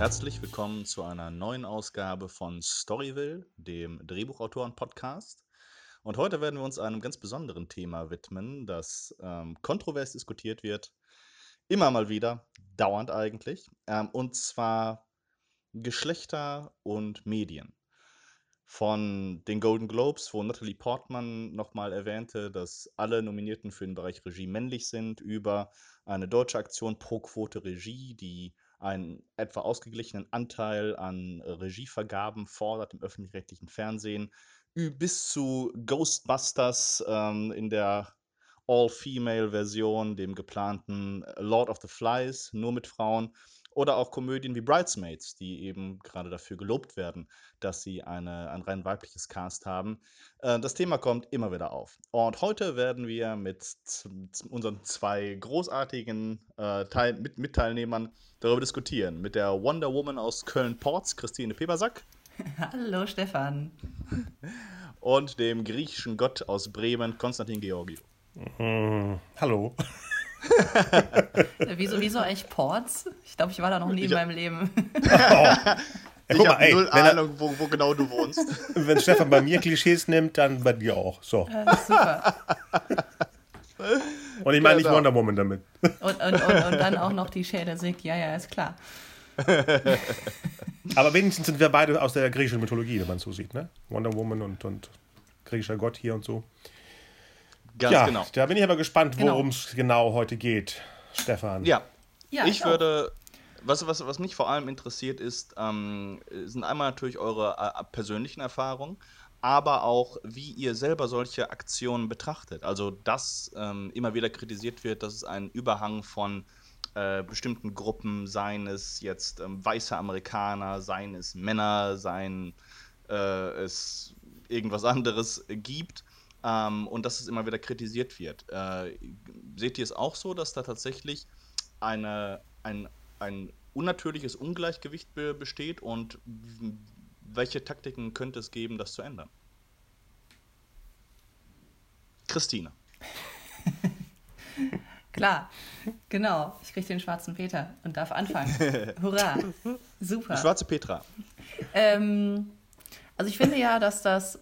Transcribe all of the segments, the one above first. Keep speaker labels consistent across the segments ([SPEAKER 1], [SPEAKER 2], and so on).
[SPEAKER 1] Herzlich willkommen zu einer neuen Ausgabe von Storyville, dem Drehbuchautoren-Podcast. Und heute werden wir uns einem ganz besonderen Thema widmen, das ähm, kontrovers diskutiert wird, immer mal wieder, dauernd eigentlich, ähm, und zwar Geschlechter und Medien. Von den Golden Globes, wo Natalie Portman nochmal erwähnte, dass alle Nominierten für den Bereich Regie männlich sind, über eine deutsche Aktion Pro Quote Regie, die einen etwa ausgeglichenen Anteil an Regievergaben fordert im öffentlich-rechtlichen Fernsehen, bis zu Ghostbusters ähm, in der All-Female-Version, dem geplanten Lord of the Flies, nur mit Frauen oder auch Komödien wie Bridesmaids, die eben gerade dafür gelobt werden, dass sie eine, ein rein weibliches Cast haben. Äh, das Thema kommt immer wieder auf. Und heute werden wir mit unseren zwei großartigen äh, Teil mit Mitteilnehmern darüber diskutieren. Mit der Wonder Woman aus Köln-Ports, Christine Pebersack.
[SPEAKER 2] Hallo Stefan.
[SPEAKER 1] Und dem griechischen Gott aus Bremen, Konstantin Georgiou.
[SPEAKER 3] Mm, hallo.
[SPEAKER 2] wieso, wieso eigentlich Ports? Ich glaube, ich war da noch nie ich in meinem Leben.
[SPEAKER 1] Oh. Ich habe null Ahnung, wo, wo, genau du wohnst.
[SPEAKER 3] Wenn Stefan bei mir Klischees nimmt, dann bei dir auch. So.
[SPEAKER 2] Ja, super.
[SPEAKER 3] Und ich meine nicht. Wonder Woman damit.
[SPEAKER 2] Und, und, und, und dann auch noch die Schäde singt. Ja, ja, ist klar.
[SPEAKER 3] Aber wenigstens sind wir beide aus der griechischen Mythologie, wenn man es so sieht. Ne? Wonder Woman und, und griechischer Gott hier und so. Ganz ja, genau. Da bin ich aber gespannt, worum es genau. genau. heute geht, Stefan.
[SPEAKER 1] Ja, ja ich, ich würde. Was, was, was mich vor allem interessiert, ist, ähm, sind einmal natürlich eure äh, persönlichen Erfahrungen, aber auch, wie ihr selber solche Aktionen betrachtet. Also, dass ähm, immer wieder kritisiert wird, dass es einen Überhang von äh, bestimmten Gruppen, seien es jetzt ähm, weiße Amerikaner, seien es Männer, seien äh, es irgendwas anderes gibt ähm, und dass es immer wieder kritisiert wird. Äh, seht ihr es auch so, dass da tatsächlich eine, ein, ein unnatürliches Ungleichgewicht be besteht und welche Taktiken könnte es geben, das zu ändern? Christine.
[SPEAKER 2] Klar, genau. Ich kriege den schwarzen Peter und darf anfangen. Hurra. Super.
[SPEAKER 1] Die schwarze Petra.
[SPEAKER 2] Ähm, also ich finde ja, dass das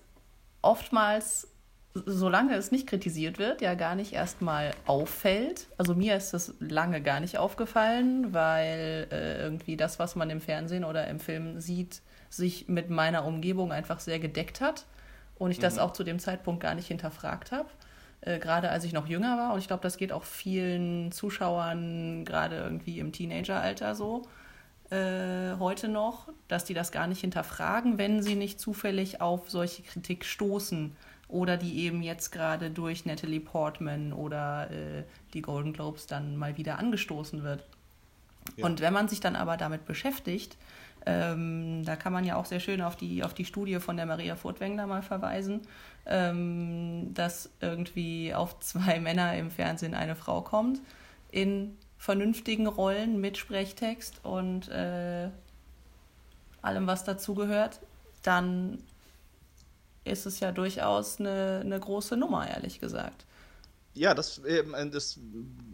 [SPEAKER 2] oftmals solange es nicht kritisiert wird, ja gar nicht erstmal auffällt. Also mir ist das lange gar nicht aufgefallen, weil äh, irgendwie das, was man im Fernsehen oder im Film sieht, sich mit meiner Umgebung einfach sehr gedeckt hat und ich mhm. das auch zu dem Zeitpunkt gar nicht hinterfragt habe. Äh, gerade als ich noch jünger war und ich glaube, das geht auch vielen Zuschauern gerade irgendwie im Teenageralter so äh, heute noch, dass die das gar nicht hinterfragen, wenn sie nicht zufällig auf solche Kritik stoßen oder die eben jetzt gerade durch Natalie Portman oder äh, die Golden Globes dann mal wieder angestoßen wird. Ja. Und wenn man sich dann aber damit beschäftigt, ähm, da kann man ja auch sehr schön auf die, auf die Studie von der Maria Furtwängler mal verweisen, ähm, dass irgendwie auf zwei Männer im Fernsehen eine Frau kommt, in vernünftigen Rollen mit Sprechtext und äh, allem, was dazugehört, dann ist es ja durchaus eine, eine große Nummer, ehrlich gesagt.
[SPEAKER 1] Ja, das, äh, das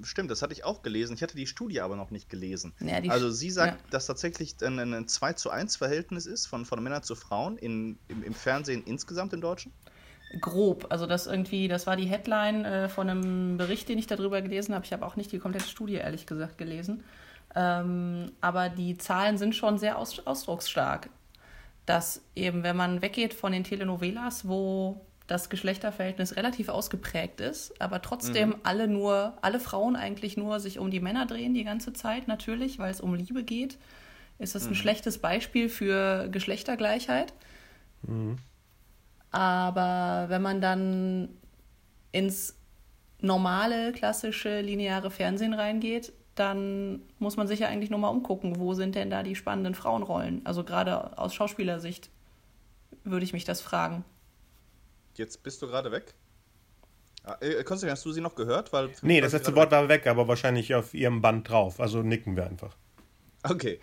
[SPEAKER 1] stimmt, das hatte ich auch gelesen. Ich hatte die Studie aber noch nicht gelesen. Ja, also sie sagt, ja. dass tatsächlich ein, ein 2 zu 1 Verhältnis ist von, von Männern zu Frauen in, im, im Fernsehen insgesamt im Deutschen?
[SPEAKER 2] Grob. Also das irgendwie, das war die Headline äh, von einem Bericht, den ich darüber gelesen habe. Ich habe auch nicht die komplette Studie, ehrlich gesagt, gelesen. Ähm, aber die Zahlen sind schon sehr aus, ausdrucksstark dass eben, wenn man weggeht von den Telenovelas, wo das Geschlechterverhältnis relativ ausgeprägt ist, aber trotzdem mhm. alle nur, alle Frauen eigentlich nur sich um die Männer drehen die ganze Zeit, natürlich, weil es um Liebe geht, ist das mhm. ein schlechtes Beispiel für Geschlechtergleichheit. Mhm. Aber wenn man dann ins normale, klassische, lineare Fernsehen reingeht, dann muss man sich ja eigentlich nur mal umgucken, wo sind denn da die spannenden Frauenrollen? Also gerade aus Schauspielersicht würde ich mich das fragen.
[SPEAKER 1] Jetzt bist du gerade weg. Ah, äh, Konstantin, hast du sie noch gehört? Weil
[SPEAKER 3] nee, das letzte Wort war weg, aber wahrscheinlich auf ihrem Band drauf. Also nicken wir einfach.
[SPEAKER 1] Okay.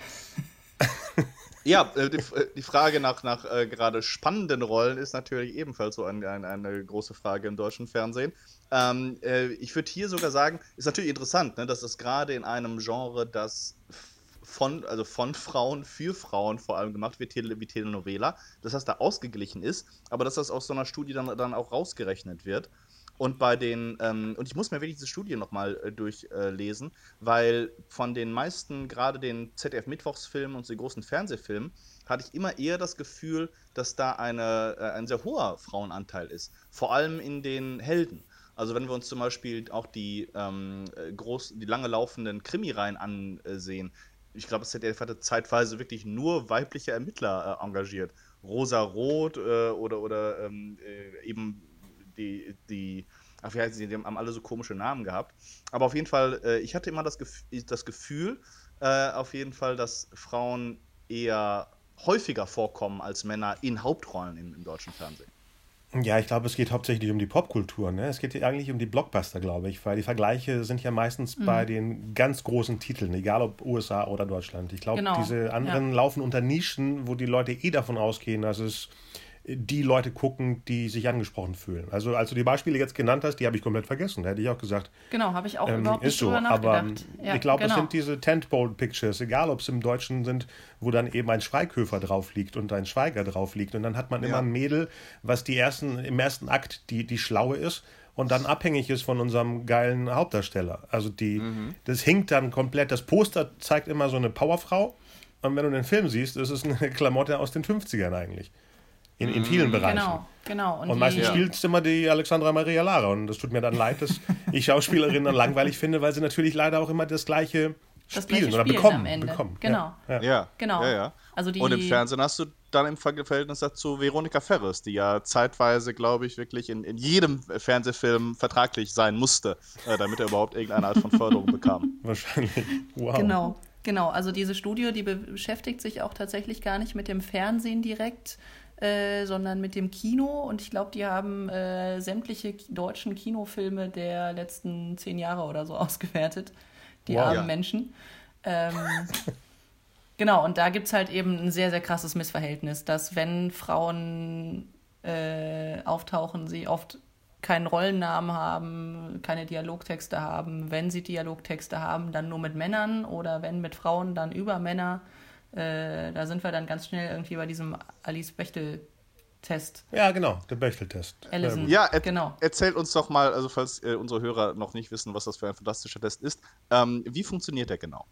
[SPEAKER 1] Ja, äh, die, äh, die, Frage nach, nach äh, gerade spannenden Rollen ist natürlich ebenfalls so ein, ein, eine große Frage im deutschen Fernsehen. Ähm, äh, ich würde hier sogar sagen, ist natürlich interessant, ne, dass es gerade in einem Genre, das von, also von Frauen für Frauen vor allem gemacht wird, wie Telenovela, dass das da ausgeglichen ist, aber dass das aus so einer Studie dann, dann auch rausgerechnet wird. Und bei den, ähm, und ich muss mir wirklich diese Studie nochmal äh, durchlesen, äh, weil von den meisten, gerade den ZDF-Mittwochsfilmen und den großen Fernsehfilmen, hatte ich immer eher das Gefühl, dass da eine, äh, ein sehr hoher Frauenanteil ist. Vor allem in den Helden. Also wenn wir uns zum Beispiel auch die, ähm, äh, groß, die lange laufenden Krimireihen ansehen, ich glaube, das ZDF hatte zeitweise wirklich nur weibliche Ermittler äh, engagiert. Rosa Roth äh, oder, oder ähm, äh, eben die, die, ach wie heißen sie, die haben alle so komische Namen gehabt. Aber auf jeden Fall, äh, ich hatte immer das, Gef das Gefühl, äh, auf jeden Fall, dass Frauen eher häufiger vorkommen als Männer in Hauptrollen im, im deutschen Fernsehen.
[SPEAKER 3] Ja, ich glaube, es geht hauptsächlich um die Popkultur. Ne? Es geht eigentlich um die Blockbuster, glaube ich, weil die Vergleiche sind ja meistens mhm. bei den ganz großen Titeln, egal ob USA oder Deutschland. Ich glaube, genau. diese anderen ja. laufen unter Nischen, wo die Leute eh davon ausgehen, dass es die Leute gucken, die sich angesprochen fühlen. Also als du die Beispiele jetzt genannt hast, die habe ich komplett vergessen. Da hätte ich auch gesagt.
[SPEAKER 2] Genau, habe ich auch ähm, überhaupt nicht so. drüber nachgedacht. Aber
[SPEAKER 3] ja, ich glaube, genau. es sind diese Tentpole-Pictures, egal ob es im Deutschen sind, wo dann eben ein Schweighöfer drauf liegt und ein Schweiger drauf liegt. Und dann hat man ja. immer ein Mädel, was die ersten, im ersten Akt die, die Schlaue ist und dann abhängig ist von unserem geilen Hauptdarsteller. Also die, mhm. das hinkt dann komplett. Das Poster zeigt immer so eine Powerfrau. Und wenn du den Film siehst, ist es eine Klamotte aus den 50ern eigentlich. In, in vielen mhm. Bereichen.
[SPEAKER 2] Genau, genau.
[SPEAKER 3] Und, und meistens ja. spielt immer die Alexandra Maria Lara. Und das tut mir dann leid, dass ich Schauspielerinnen dann langweilig finde, weil sie natürlich leider auch immer das gleiche das spielen oder spielen bekommen. Am Ende. bekommen.
[SPEAKER 2] Genau.
[SPEAKER 1] Ja, ja. genau. Ja, ja. Also die und im Fernsehen hast du dann im Verhältnis dazu Veronika Ferres, die ja zeitweise, glaube ich, wirklich in, in jedem Fernsehfilm vertraglich sein musste, äh, damit er überhaupt irgendeine Art von Förderung bekam.
[SPEAKER 3] Wahrscheinlich. Wow.
[SPEAKER 2] Genau. Genau, also diese Studie, die beschäftigt sich auch tatsächlich gar nicht mit dem Fernsehen direkt, äh, sondern mit dem Kino. Und ich glaube, die haben äh, sämtliche deutschen Kinofilme der letzten zehn Jahre oder so ausgewertet. Die wow, armen ja. Menschen. Ähm, genau, und da gibt es halt eben ein sehr, sehr krasses Missverhältnis, dass wenn Frauen äh, auftauchen, sie oft keinen Rollennamen haben, keine Dialogtexte haben. Wenn sie Dialogtexte haben, dann nur mit Männern oder wenn mit Frauen, dann über Männer. Äh, da sind wir dann ganz schnell irgendwie bei diesem Alice Bechtel Test.
[SPEAKER 3] Ja, genau, der Bechtel-Test.
[SPEAKER 1] Ja, er genau. erzählt uns doch mal, also falls äh, unsere Hörer noch nicht wissen, was das für ein fantastischer Test ist, ähm, wie funktioniert der genau?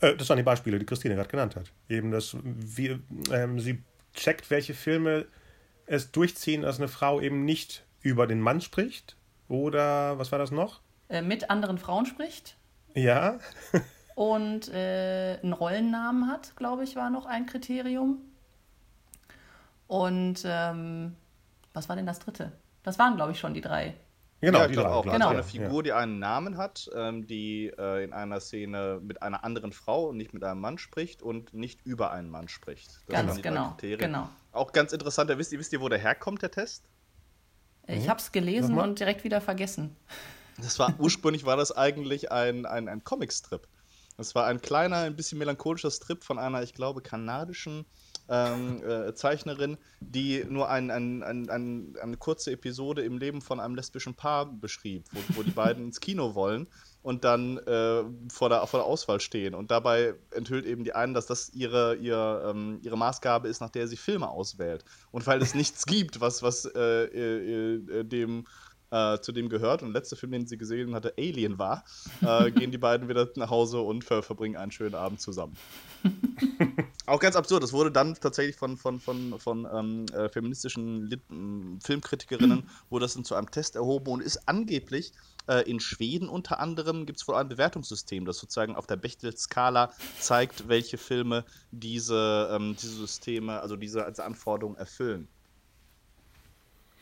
[SPEAKER 3] Äh, das waren die Beispiele, die Christine gerade genannt hat. Eben, dass wir, ähm, sie checkt, welche Filme es durchziehen, dass eine Frau eben nicht über den Mann spricht oder was war das noch?
[SPEAKER 2] Äh, mit anderen Frauen spricht.
[SPEAKER 3] Ja.
[SPEAKER 2] und äh, einen Rollennamen hat, glaube ich, war noch ein Kriterium. Und ähm, was war denn das dritte? Das waren, glaube ich, schon die drei.
[SPEAKER 1] Genau, ja, die auch. Genau. Eine Figur, die einen Namen hat, ähm, die äh, in einer Szene mit einer anderen Frau und nicht mit einem Mann spricht und nicht über einen Mann spricht.
[SPEAKER 2] Das ganz genau, genau.
[SPEAKER 1] Auch ganz interessant, wisst ihr, wisst ihr, wo der herkommt, der Test?
[SPEAKER 2] Ich mhm. habe es gelesen Nochmal? und direkt wieder vergessen.
[SPEAKER 1] Das war ursprünglich war das eigentlich ein, ein, ein Comicstrip. Es war ein kleiner, ein bisschen melancholischer Strip von einer, ich glaube, kanadischen ähm, äh, Zeichnerin, die nur ein, ein, ein, eine kurze Episode im Leben von einem lesbischen Paar beschrieb, wo, wo die beiden ins Kino wollen und dann äh, vor, der, vor der Auswahl stehen. Und dabei enthüllt eben die einen, dass das ihre, ihre, ähm, ihre Maßgabe ist, nach der sie Filme auswählt. Und weil es nichts gibt, was, was äh, äh, äh dem äh, zu dem gehört. Und der letzte Film, den sie gesehen hatte, Alien war, äh, gehen die beiden wieder nach Hause und ver verbringen einen schönen Abend zusammen. Auch ganz absurd. Das wurde dann tatsächlich von, von, von, von ähm, äh, feministischen Lit Filmkritikerinnen wurde das dann zu einem Test erhoben und ist angeblich äh, in Schweden unter anderem gibt es wohl ein Bewertungssystem, das sozusagen auf der Bechtel-Skala zeigt, welche Filme diese, ähm, diese Systeme, also diese, diese Anforderungen erfüllen.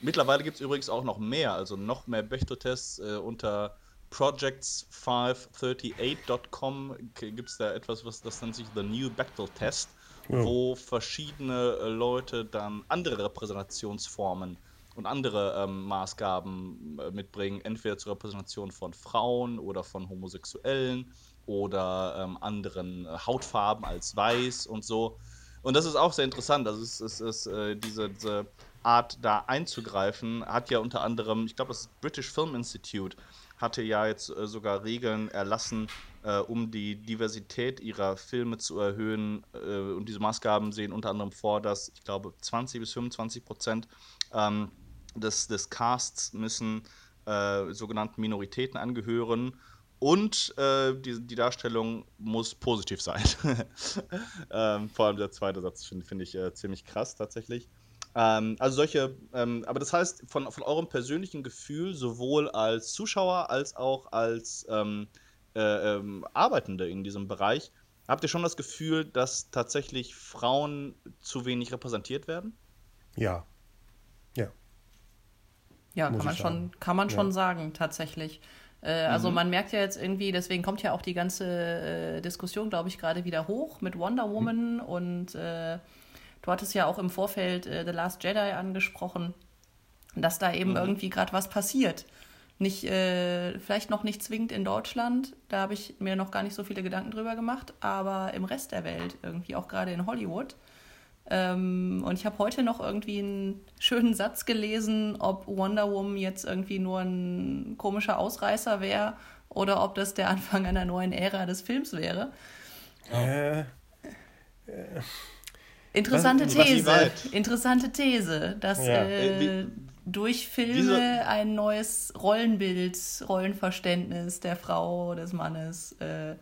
[SPEAKER 1] Mittlerweile gibt es übrigens auch noch mehr, also noch mehr Bechtel-Tests äh, unter projects538.com gibt es da etwas, was das nennt sich The New Bechtel Test, ja. wo verschiedene äh, Leute dann andere Repräsentationsformen und andere ähm, Maßgaben äh, mitbringen, entweder zur Repräsentation von Frauen oder von Homosexuellen oder ähm, anderen äh, Hautfarben als weiß und so. Und das ist auch sehr interessant. Also es, es ist äh, diese, diese Art da einzugreifen, hat ja unter anderem, ich glaube, das British Film Institute hatte ja jetzt äh, sogar Regeln erlassen, äh, um die Diversität ihrer Filme zu erhöhen. Äh, und diese Maßgaben sehen unter anderem vor, dass ich glaube 20 bis 25 Prozent ähm, des, des Casts müssen äh, sogenannten Minoritäten angehören. Und äh, die, die, Darstellung muss positiv sein. ähm, vor allem der zweite Satz finde find ich äh, ziemlich krass tatsächlich. Ähm, also solche, ähm, aber das heißt, von, von eurem persönlichen Gefühl, sowohl als Zuschauer als auch als ähm, äh, ähm, Arbeitende in diesem Bereich, habt ihr schon das Gefühl, dass tatsächlich Frauen zu wenig repräsentiert werden?
[SPEAKER 3] Ja. Ja.
[SPEAKER 2] Ja, kann man, schon, kann man schon sagen, tatsächlich. Äh, also mhm. man merkt ja jetzt irgendwie, deswegen kommt ja auch die ganze äh, Diskussion, glaube ich, gerade wieder hoch mit Wonder Woman mhm. und äh, du hattest ja auch im Vorfeld äh, The Last Jedi angesprochen, dass da eben mhm. irgendwie gerade was passiert. Nicht, äh, vielleicht noch nicht zwingend in Deutschland, da habe ich mir noch gar nicht so viele Gedanken drüber gemacht, aber im Rest der Welt, irgendwie auch gerade in Hollywood. Ähm, und ich habe heute noch irgendwie einen schönen Satz gelesen, ob Wonder Woman jetzt irgendwie nur ein komischer Ausreißer wäre oder ob das der Anfang einer neuen Ära des Films wäre. Äh, äh, Interessante These. Interessante These, dass ja. äh, äh durch Filme ein neues Rollenbild, Rollenverständnis der Frau, des Mannes äh,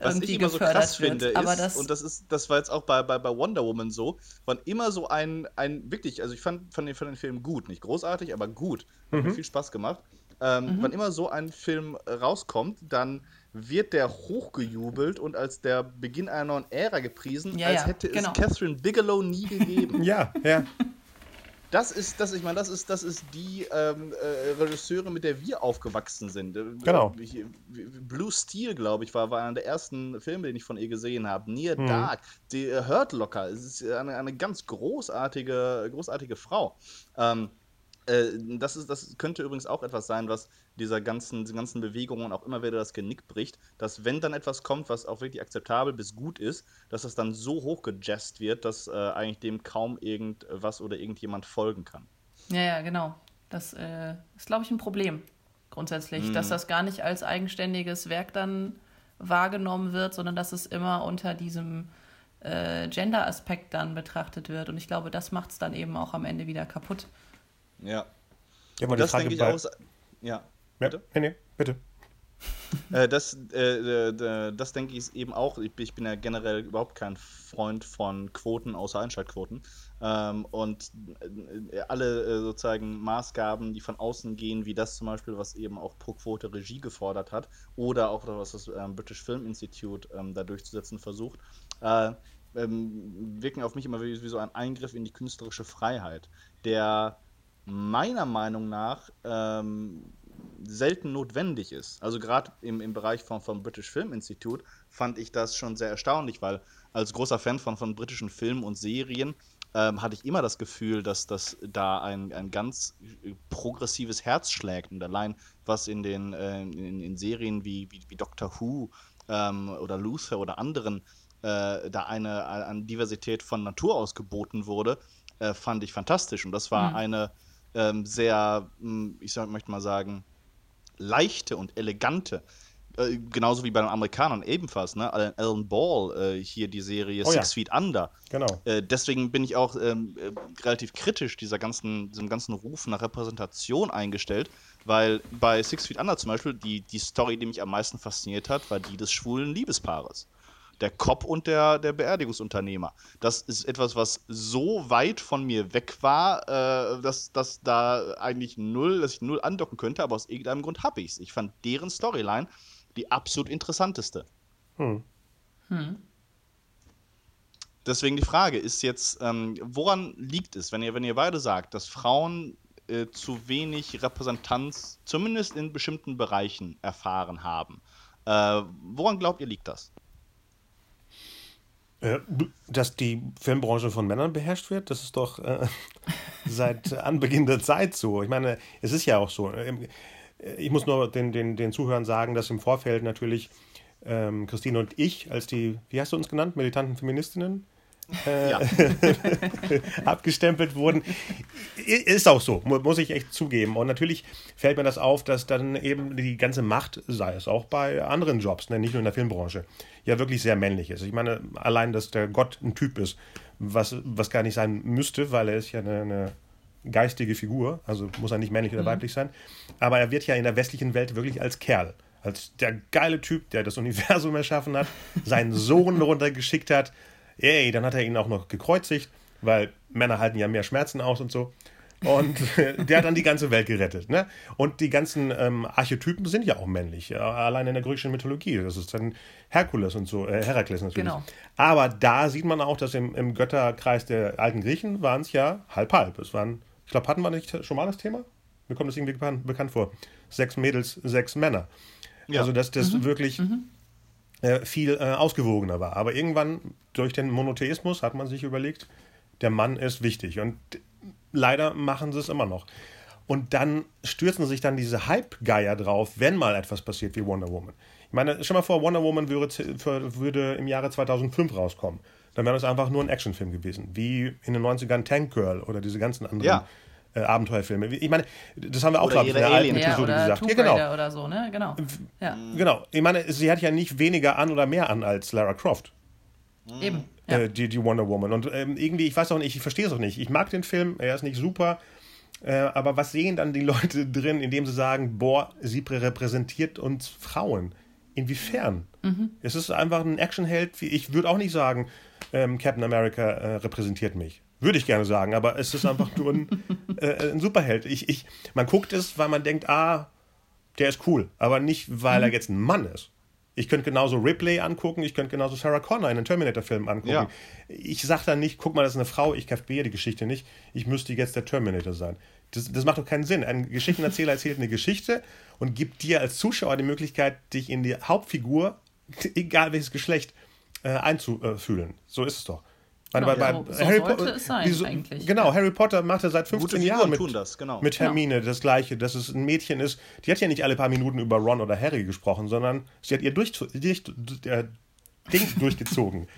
[SPEAKER 2] was ich immer so krass
[SPEAKER 1] wird. finde, ist, das und das ist, das war jetzt auch bei, bei, bei Wonder Woman so, wann immer so ein, ein wirklich, also ich fand, fand, den, fand den Film gut, nicht großartig, aber gut, hat mhm. mir viel Spaß gemacht. Ähm, mhm. Wann immer so ein Film rauskommt, dann wird der hochgejubelt und als der Beginn einer neuen Ära gepriesen, ja, als hätte genau. es Catherine Bigelow nie gegeben.
[SPEAKER 3] ja, ja
[SPEAKER 1] das ist, das, ich meine, das ist, das ist die ähm, äh, Regisseure, mit der wir aufgewachsen sind. Äh,
[SPEAKER 3] genau.
[SPEAKER 1] Blue Steel, glaube ich, war, war einer der ersten Filme, den ich von ihr gesehen habe. Near mhm. Dark, die äh, Hurt Locker. Es ist eine, eine ganz großartige, großartige Frau. Ähm, äh, das, ist, das könnte übrigens auch etwas sein, was dieser ganzen, diesen ganzen Bewegungen auch immer wieder das Genick bricht, dass wenn dann etwas kommt, was auch wirklich akzeptabel bis gut ist, dass das dann so hochgejazzt wird, dass äh, eigentlich dem kaum irgendwas oder irgendjemand folgen kann.
[SPEAKER 2] Ja, ja, genau. Das äh, ist, glaube ich, ein Problem grundsätzlich, mhm. dass das gar nicht als eigenständiges Werk dann wahrgenommen wird, sondern dass es immer unter diesem äh, Gender-Aspekt dann betrachtet wird. Und ich glaube, das macht es dann eben auch am Ende wieder kaputt.
[SPEAKER 1] Ja.
[SPEAKER 3] Ja, aber das denke ich auch. Ja. Bitte? Ja, nee, nee, bitte.
[SPEAKER 1] äh, das, äh, äh, das denke ich eben auch. Ich, bin ja generell überhaupt kein Freund von Quoten außer Einschaltquoten. Ähm, und äh, alle äh, sozusagen Maßgaben, die von außen gehen, wie das zum Beispiel, was eben auch pro Quote Regie gefordert hat, oder auch was das ähm, British Film Institute ähm, da durchzusetzen versucht, äh, ähm, wirken auf mich immer wie, wie so ein Eingriff in die künstlerische Freiheit, der meiner Meinung nach ähm, selten notwendig ist. Also gerade im, im Bereich von, vom British Film Institute fand ich das schon sehr erstaunlich, weil als großer Fan von, von britischen Filmen und Serien ähm, hatte ich immer das Gefühl, dass das da ein, ein ganz progressives Herz schlägt. Und allein was in den äh, in, in, Serien wie, wie, wie Doctor Who ähm, oder Luther oder anderen äh, da eine, eine Diversität von Natur aus geboten wurde, äh, fand ich fantastisch. Und das war mhm. eine ähm, sehr, hm, ich sag, möchte mal sagen, leichte und elegante. Äh, genauso wie bei den Amerikanern ebenfalls, ne? Alan Ball, äh, hier die Serie oh, Six ja. Feet Under.
[SPEAKER 3] Genau.
[SPEAKER 1] Äh, deswegen bin ich auch ähm, äh, relativ kritisch dieser ganzen, diesem ganzen Ruf nach Repräsentation eingestellt, weil bei Six Feet Under zum Beispiel die, die Story, die mich am meisten fasziniert hat, war die des schwulen Liebespaares der Cop und der, der Beerdigungsunternehmer. Das ist etwas, was so weit von mir weg war, äh, dass, dass da eigentlich null, dass ich null andocken könnte, aber aus irgendeinem Grund habe ich es. Ich fand deren Storyline die absolut interessanteste. Hm. Hm. Deswegen die Frage ist jetzt, ähm, woran liegt es, wenn ihr, wenn ihr beide sagt, dass Frauen äh, zu wenig Repräsentanz, zumindest in bestimmten Bereichen, erfahren haben? Äh, woran glaubt ihr, liegt das?
[SPEAKER 3] Äh, dass die Filmbranche von Männern beherrscht wird, das ist doch äh, seit Anbeginn der Zeit so. Ich meine, es ist ja auch so. Äh, ich muss nur den, den, den Zuhörern sagen, dass im Vorfeld natürlich ähm, Christine und ich als die, wie hast du uns genannt, militanten Feministinnen, äh, ja. abgestempelt wurden. Ist auch so, muss ich echt zugeben. Und natürlich fällt mir das auf, dass dann eben die ganze Macht, sei es auch bei anderen Jobs, ne, nicht nur in der Filmbranche, ja wirklich sehr männlich ist. Ich meine, allein, dass der Gott ein Typ ist, was, was gar nicht sein müsste, weil er ist ja eine, eine geistige Figur, also muss er nicht männlich oder mhm. weiblich sein. Aber er wird ja in der westlichen Welt wirklich als Kerl, als der geile Typ, der das Universum erschaffen hat, seinen Sohn runtergeschickt hat. Ey, dann hat er ihn auch noch gekreuzigt, weil Männer halten ja mehr Schmerzen aus und so. Und der hat dann die ganze Welt gerettet. Ne? Und die ganzen ähm, Archetypen sind ja auch männlich. Ja, allein in der griechischen Mythologie. Das ist dann Herkules und so, äh, Herakles natürlich. Genau. Aber da sieht man auch, dass im, im Götterkreis der alten Griechen waren es ja halb-halb. Es waren, ich glaube, hatten wir nicht schon mal das Thema? Mir kommt das irgendwie bekannt, bekannt vor. Sechs Mädels, sechs Männer. Ja. Also, dass das mhm. wirklich mhm. Äh, viel äh, ausgewogener war. Aber irgendwann durch den Monotheismus hat man sich überlegt, der Mann ist wichtig. Und leider machen sie es immer noch. Und dann stürzen sich dann diese Hype-Geier drauf, wenn mal etwas passiert wie Wonder Woman. Ich meine, stell mal vor, Wonder Woman würde, würde im Jahre 2005 rauskommen. Dann wäre das einfach nur ein Actionfilm gewesen. Wie in den 90ern Tank Girl oder diese ganzen anderen ja. Äh, Abenteuerfilme. Ich meine, das haben wir auch, glaube ich, in der alten Episode ja, gesagt.
[SPEAKER 2] ja, genau. oder so, ne? Genau.
[SPEAKER 3] Ja. Genau. Ich meine, sie hat ja nicht weniger an oder mehr an als Lara Croft.
[SPEAKER 2] Eben.
[SPEAKER 3] Ja. Äh, die, die Wonder Woman. Und ähm, irgendwie, ich weiß auch nicht, ich verstehe es auch nicht. Ich mag den Film, er ist nicht super. Äh, aber was sehen dann die Leute drin, indem sie sagen, boah, sie repräsentiert uns Frauen? Inwiefern? Mhm. Es ist einfach ein Actionheld. Ich würde auch nicht sagen, ähm, Captain America äh, repräsentiert mich. Würde ich gerne sagen, aber es ist einfach nur ein, äh, ein Superheld. Ich, ich, man guckt es, weil man denkt, ah, der ist cool, aber nicht, weil mhm. er jetzt ein Mann ist. Ich könnte genauso Ripley angucken, ich könnte genauso Sarah Connor in den Terminator-Filmen angucken. Ja. Ich sage dann nicht, guck mal, das ist eine Frau, ich kapiere die Geschichte nicht, ich müsste jetzt der Terminator sein. Das, das macht doch keinen Sinn. Ein Geschichtenerzähler erzählt eine Geschichte und gibt dir als Zuschauer die Möglichkeit, dich in die Hauptfigur, egal welches Geschlecht, äh, einzufühlen. So ist es doch.
[SPEAKER 2] Genau, bei, bei so, Harry Potter es sein, so, eigentlich.
[SPEAKER 3] Genau, Harry Potter macht er seit 15 Jahren mit,
[SPEAKER 1] das, genau.
[SPEAKER 3] mit Hermine genau. das Gleiche, dass es ein Mädchen ist. Die hat ja nicht alle paar Minuten über Ron oder Harry gesprochen, sondern sie hat ihr durch, durch, äh, Ding durchgezogen.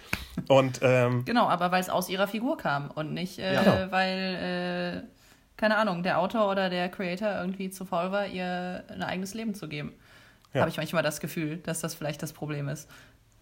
[SPEAKER 3] Und, ähm,
[SPEAKER 2] genau, aber weil es aus ihrer Figur kam und nicht, äh, ja. Genau. weil, äh, keine Ahnung, der Autor oder der Creator irgendwie zu faul war, ihr ein eigenes Leben zu geben. Ja. Habe ich manchmal das Gefühl, dass das vielleicht das Problem ist.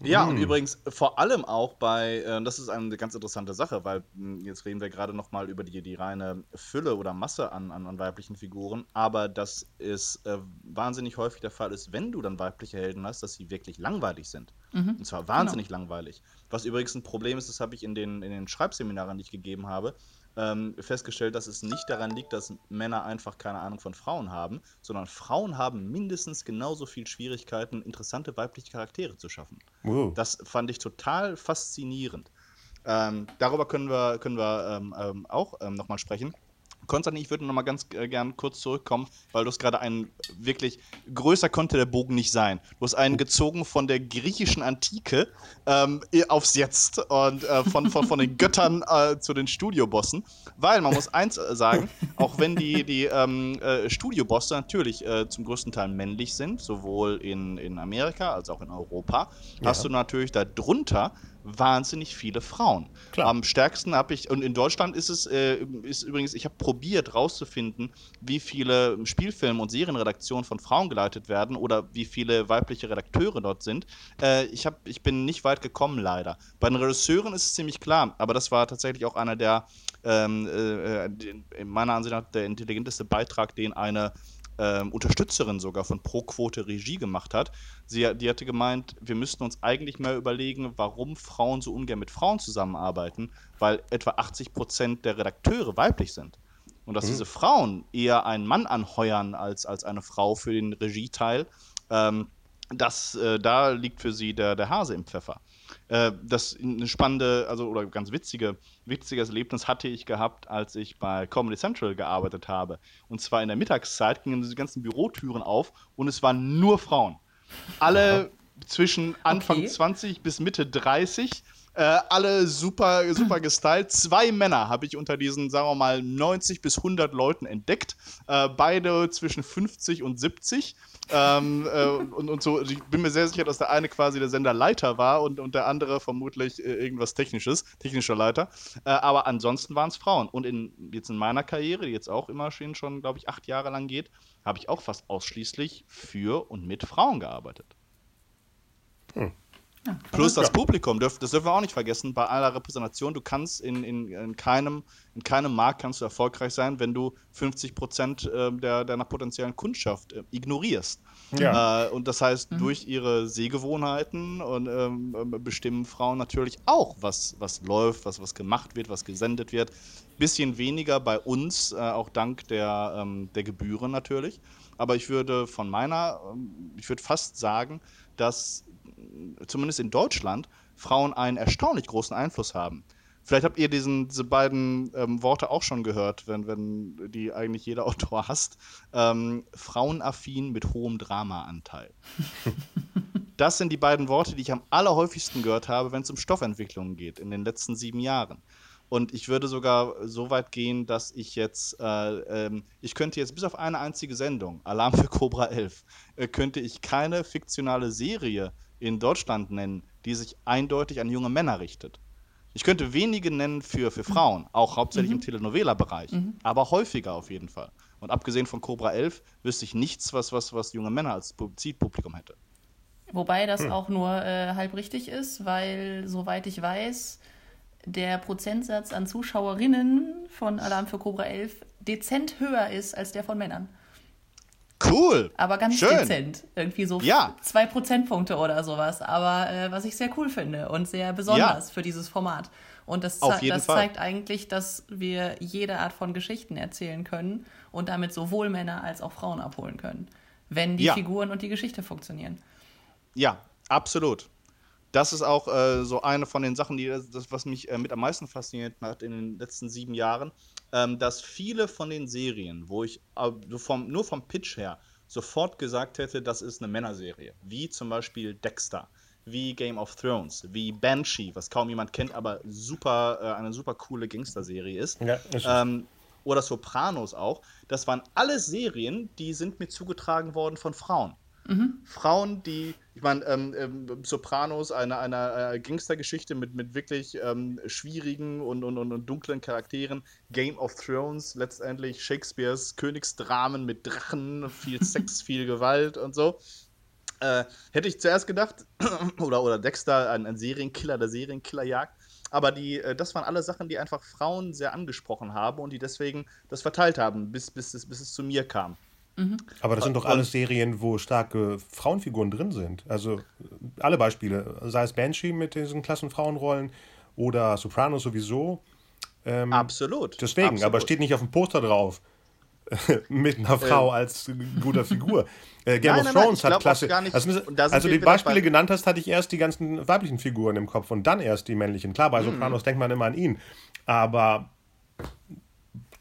[SPEAKER 1] Ja, und hm. übrigens vor allem auch bei, äh, das ist eine ganz interessante Sache, weil mh, hm, jetzt reden wir gerade noch mal über die, die reine Fülle oder Masse an, an, an weiblichen Figuren, aber dass es äh, wahnsinnig häufig der Fall ist, wenn du dann weibliche Helden hast, dass sie wirklich langweilig sind. Mhm. Und zwar wahnsinnig genau. langweilig. Was übrigens ein Problem ist, das habe ich in den, in den Schreibseminaren, die ich gegeben habe, ähm, festgestellt, dass es nicht daran liegt, dass Männer einfach keine Ahnung von Frauen haben, sondern Frauen haben mindestens genauso viel Schwierigkeiten, interessante weibliche Charaktere zu schaffen. Wow. Das fand ich total faszinierend. Ähm, darüber können wir, können wir ähm, ähm auch ähm, nochmal sprechen. Konstantin, ich würde noch mal ganz äh, gern kurz zurückkommen, weil du hast gerade einen wirklich größer konnte der Bogen nicht sein. Du hast einen gezogen von der griechischen Antike ähm, aufs Jetzt und äh, von, von, von den Göttern äh, zu den Studiobossen, weil man muss eins äh, sagen, auch wenn die, die ähm, äh, Studiobosse natürlich äh, zum größten Teil männlich sind, sowohl in, in Amerika als auch in Europa, ja. hast du natürlich darunter wahnsinnig viele Frauen. Klar. Am stärksten habe ich, und in Deutschland ist es, äh, ist übrigens, ich habe probiert rauszufinden, wie viele Spielfilme und Serienredaktionen von Frauen geleitet werden oder wie viele weibliche Redakteure dort sind. Äh, ich, hab, ich bin nicht weit gekommen, leider. Bei den Regisseuren ist es ziemlich klar, aber das war tatsächlich auch einer der, ähm, äh, in meiner Ansicht nach, der intelligenteste Beitrag, den eine ähm, Unterstützerin sogar von Pro-Quote Regie gemacht hat. Sie, die hatte gemeint, wir müssten uns eigentlich mal überlegen, warum Frauen so ungern mit Frauen zusammenarbeiten, weil etwa 80 Prozent der Redakteure weiblich sind. Und dass mhm. diese Frauen eher einen Mann anheuern als, als eine Frau für den Regieteil, ähm, das, äh, da liegt für sie der, der Hase im Pfeffer. Äh, das eine spannende, also oder ganz witzige, witziges Erlebnis hatte ich gehabt, als ich bei Comedy Central gearbeitet habe. Und zwar in der Mittagszeit gingen diese ganzen Bürotüren auf und es waren nur Frauen. Alle zwischen Anfang okay. 20 bis Mitte 30 Äh, alle super, super gestylt. Zwei Männer habe ich unter diesen, sagen wir mal, 90 bis 100 Leuten entdeckt. Äh, beide zwischen 50 und 70. Ähm, äh, und, und so, ich bin mir sehr sicher, dass der eine quasi der Senderleiter war und, und der andere vermutlich äh, irgendwas Technisches, technischer Leiter. Äh, aber ansonsten waren es Frauen. Und in, jetzt in meiner Karriere, die jetzt auch immer schon, schon glaube ich, acht Jahre lang geht, habe ich auch fast ausschließlich für und mit Frauen gearbeitet. Hm. Ja, Plus das Publikum, das dürfen wir auch nicht vergessen, bei aller Repräsentation, du kannst in, in, in, keinem, in keinem Markt kannst du erfolgreich sein, wenn du 50 Prozent äh, der, deiner potenziellen Kundschaft äh, ignorierst. Ja. Äh, und das heißt, mhm. durch ihre Sehgewohnheiten und, ähm, äh, bestimmen Frauen natürlich auch, was, was läuft, was, was gemacht wird, was gesendet wird. Bisschen weniger bei uns, äh, auch dank der, ähm, der Gebühren natürlich. Aber ich würde von meiner, ähm, ich würde fast sagen, dass zumindest in Deutschland, Frauen einen erstaunlich großen Einfluss haben. Vielleicht habt ihr diesen, diese beiden ähm, Worte auch schon gehört, wenn, wenn die eigentlich jeder Autor hasst. Ähm, Frauenaffin mit hohem Dramaanteil. das sind die beiden Worte, die ich am allerhäufigsten gehört habe, wenn es um Stoffentwicklung geht in den letzten sieben Jahren. Und ich würde sogar so weit gehen, dass ich jetzt, äh, ähm, ich könnte jetzt bis auf eine einzige Sendung, Alarm für Cobra 11, äh, könnte ich keine fiktionale Serie in Deutschland nennen, die sich eindeutig an junge Männer richtet. Ich könnte wenige nennen für, für Frauen, auch hauptsächlich mhm. im Telenovela-Bereich, mhm. aber häufiger auf jeden Fall. Und abgesehen von Cobra 11 wüsste ich nichts, was, was, was junge Männer als Zielpublikum hätte.
[SPEAKER 2] Wobei das hm. auch nur äh, halb richtig ist, weil, soweit ich weiß, der Prozentsatz an Zuschauerinnen von Alarm für Cobra 11 dezent höher ist als der von Männern.
[SPEAKER 1] Cool.
[SPEAKER 2] Aber ganz Schön. dezent. Irgendwie so ja. zwei Prozentpunkte oder sowas. Aber äh, was ich sehr cool finde und sehr besonders ja. für dieses Format. Und das, das zeigt eigentlich, dass wir jede Art von Geschichten erzählen können und damit sowohl Männer als auch Frauen abholen können. Wenn die ja. Figuren und die Geschichte funktionieren.
[SPEAKER 1] Ja, absolut. Das ist auch äh, so eine von den Sachen, die das, was mich äh, mit am meisten fasziniert hat in den letzten sieben Jahren ähm, dass viele von den Serien, wo ich äh, vom, nur vom Pitch her sofort gesagt hätte, das ist eine Männerserie, wie zum Beispiel Dexter, wie Game of Thrones, wie Banshee, was kaum jemand kennt, aber super, äh, eine super coole Gangster-Serie ist. Ja, ist ähm, oder Sopranos auch. Das waren alles Serien, die sind mir zugetragen worden von Frauen. Mhm. Frauen, die, ich meine, ähm, ähm, Sopranos, eine, eine äh, Gangstergeschichte mit, mit wirklich ähm, schwierigen und, und, und, dunklen Charakteren. Game of Thrones, letztendlich Shakespeares Königsdramen mit Drachen, viel Sex, viel Gewalt und so. Äh, hätte ich zuerst gedacht, oder, oder Dexter, ein, ein Serienkiller der Serienkillerjagd. Aber die, äh, das waren alle Sachen, die einfach Frauen sehr angesprochen haben und die deswegen das verteilt haben, bis, bis, es, bis es zu mir kam.
[SPEAKER 3] Mhm. Aber das sind doch alles Serien, wo starke Frauenfiguren drin sind. Also alle Beispiele, sei es Banshee mit diesen klassen Frauenrollen oder Sopranos sowieso.
[SPEAKER 1] Ähm, Absolut.
[SPEAKER 3] Deswegen,
[SPEAKER 1] Absolut.
[SPEAKER 3] aber steht nicht auf dem Poster drauf. mit einer Frau äh. als guter Figur. Äh, Game nein, of Thrones nein, hat klasse. Also, als du die Beispiele genannt hast, hatte ich erst die ganzen weiblichen Figuren im Kopf und dann erst die männlichen. Klar, bei mhm. Sopranos denkt man immer an ihn. Aber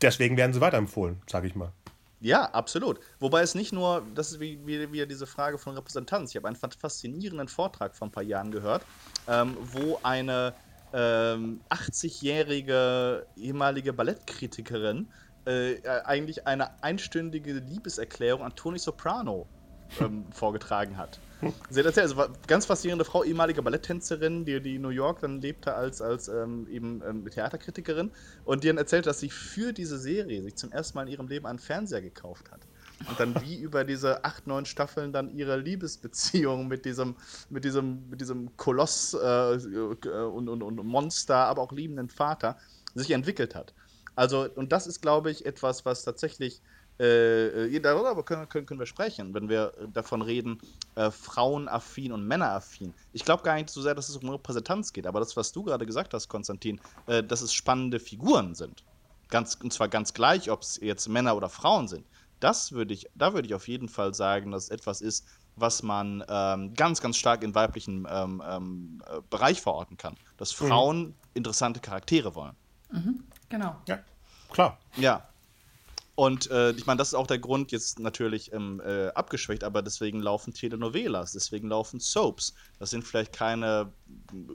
[SPEAKER 3] deswegen werden sie weiterempfohlen, sage ich mal.
[SPEAKER 1] Ja, absolut. Wobei es nicht nur, das ist wie, wie, wie diese Frage von Repräsentanz. Ich habe einen faszinierenden Vortrag vor ein paar Jahren gehört, ähm, wo eine ähm, 80-jährige ehemalige Ballettkritikerin äh, eigentlich eine einstündige Liebeserklärung an Tony Soprano ähm, vorgetragen hat. Sie hat erzählt, also ganz faszinierende Frau, ehemalige Balletttänzerin, die, die in New York dann lebte als, als ähm, eben ähm, Theaterkritikerin und die dann erzählt, dass sie für diese Serie sich zum ersten Mal in ihrem Leben einen Fernseher gekauft hat. Und dann wie über diese acht, neun Staffeln dann ihre Liebesbeziehung mit diesem, mit diesem, mit diesem Koloss äh, und, und, und Monster, aber auch liebenden Vater sich entwickelt hat. Also, und das ist, glaube ich, etwas, was tatsächlich äh, äh darüber können, können, können, wir sprechen, wenn wir davon reden, äh, frauenaffin und männeraffin. Ich glaube gar nicht so sehr, dass es um Repräsentanz geht, aber das, was du gerade gesagt hast, Konstantin, äh, dass es spannende Figuren sind. Ganz, und zwar ganz gleich, ob es jetzt Männer oder Frauen sind. Das würde ich, da würde ich auf jeden Fall sagen, dass es etwas ist, was man ähm, ganz, ganz stark in weiblichen ähm, ähm, äh, Bereich verorten kann. Dass mhm. Frauen mhm. interessante Charaktere wollen.
[SPEAKER 2] Mhm, genau.
[SPEAKER 3] Ja, klar.
[SPEAKER 1] Ja, Und äh, ich meine, das ist auch der Grund, jetzt natürlich ähm, äh, abgeschwächt, aber deswegen laufen Telenovelas, deswegen laufen Soaps. Das sind vielleicht keine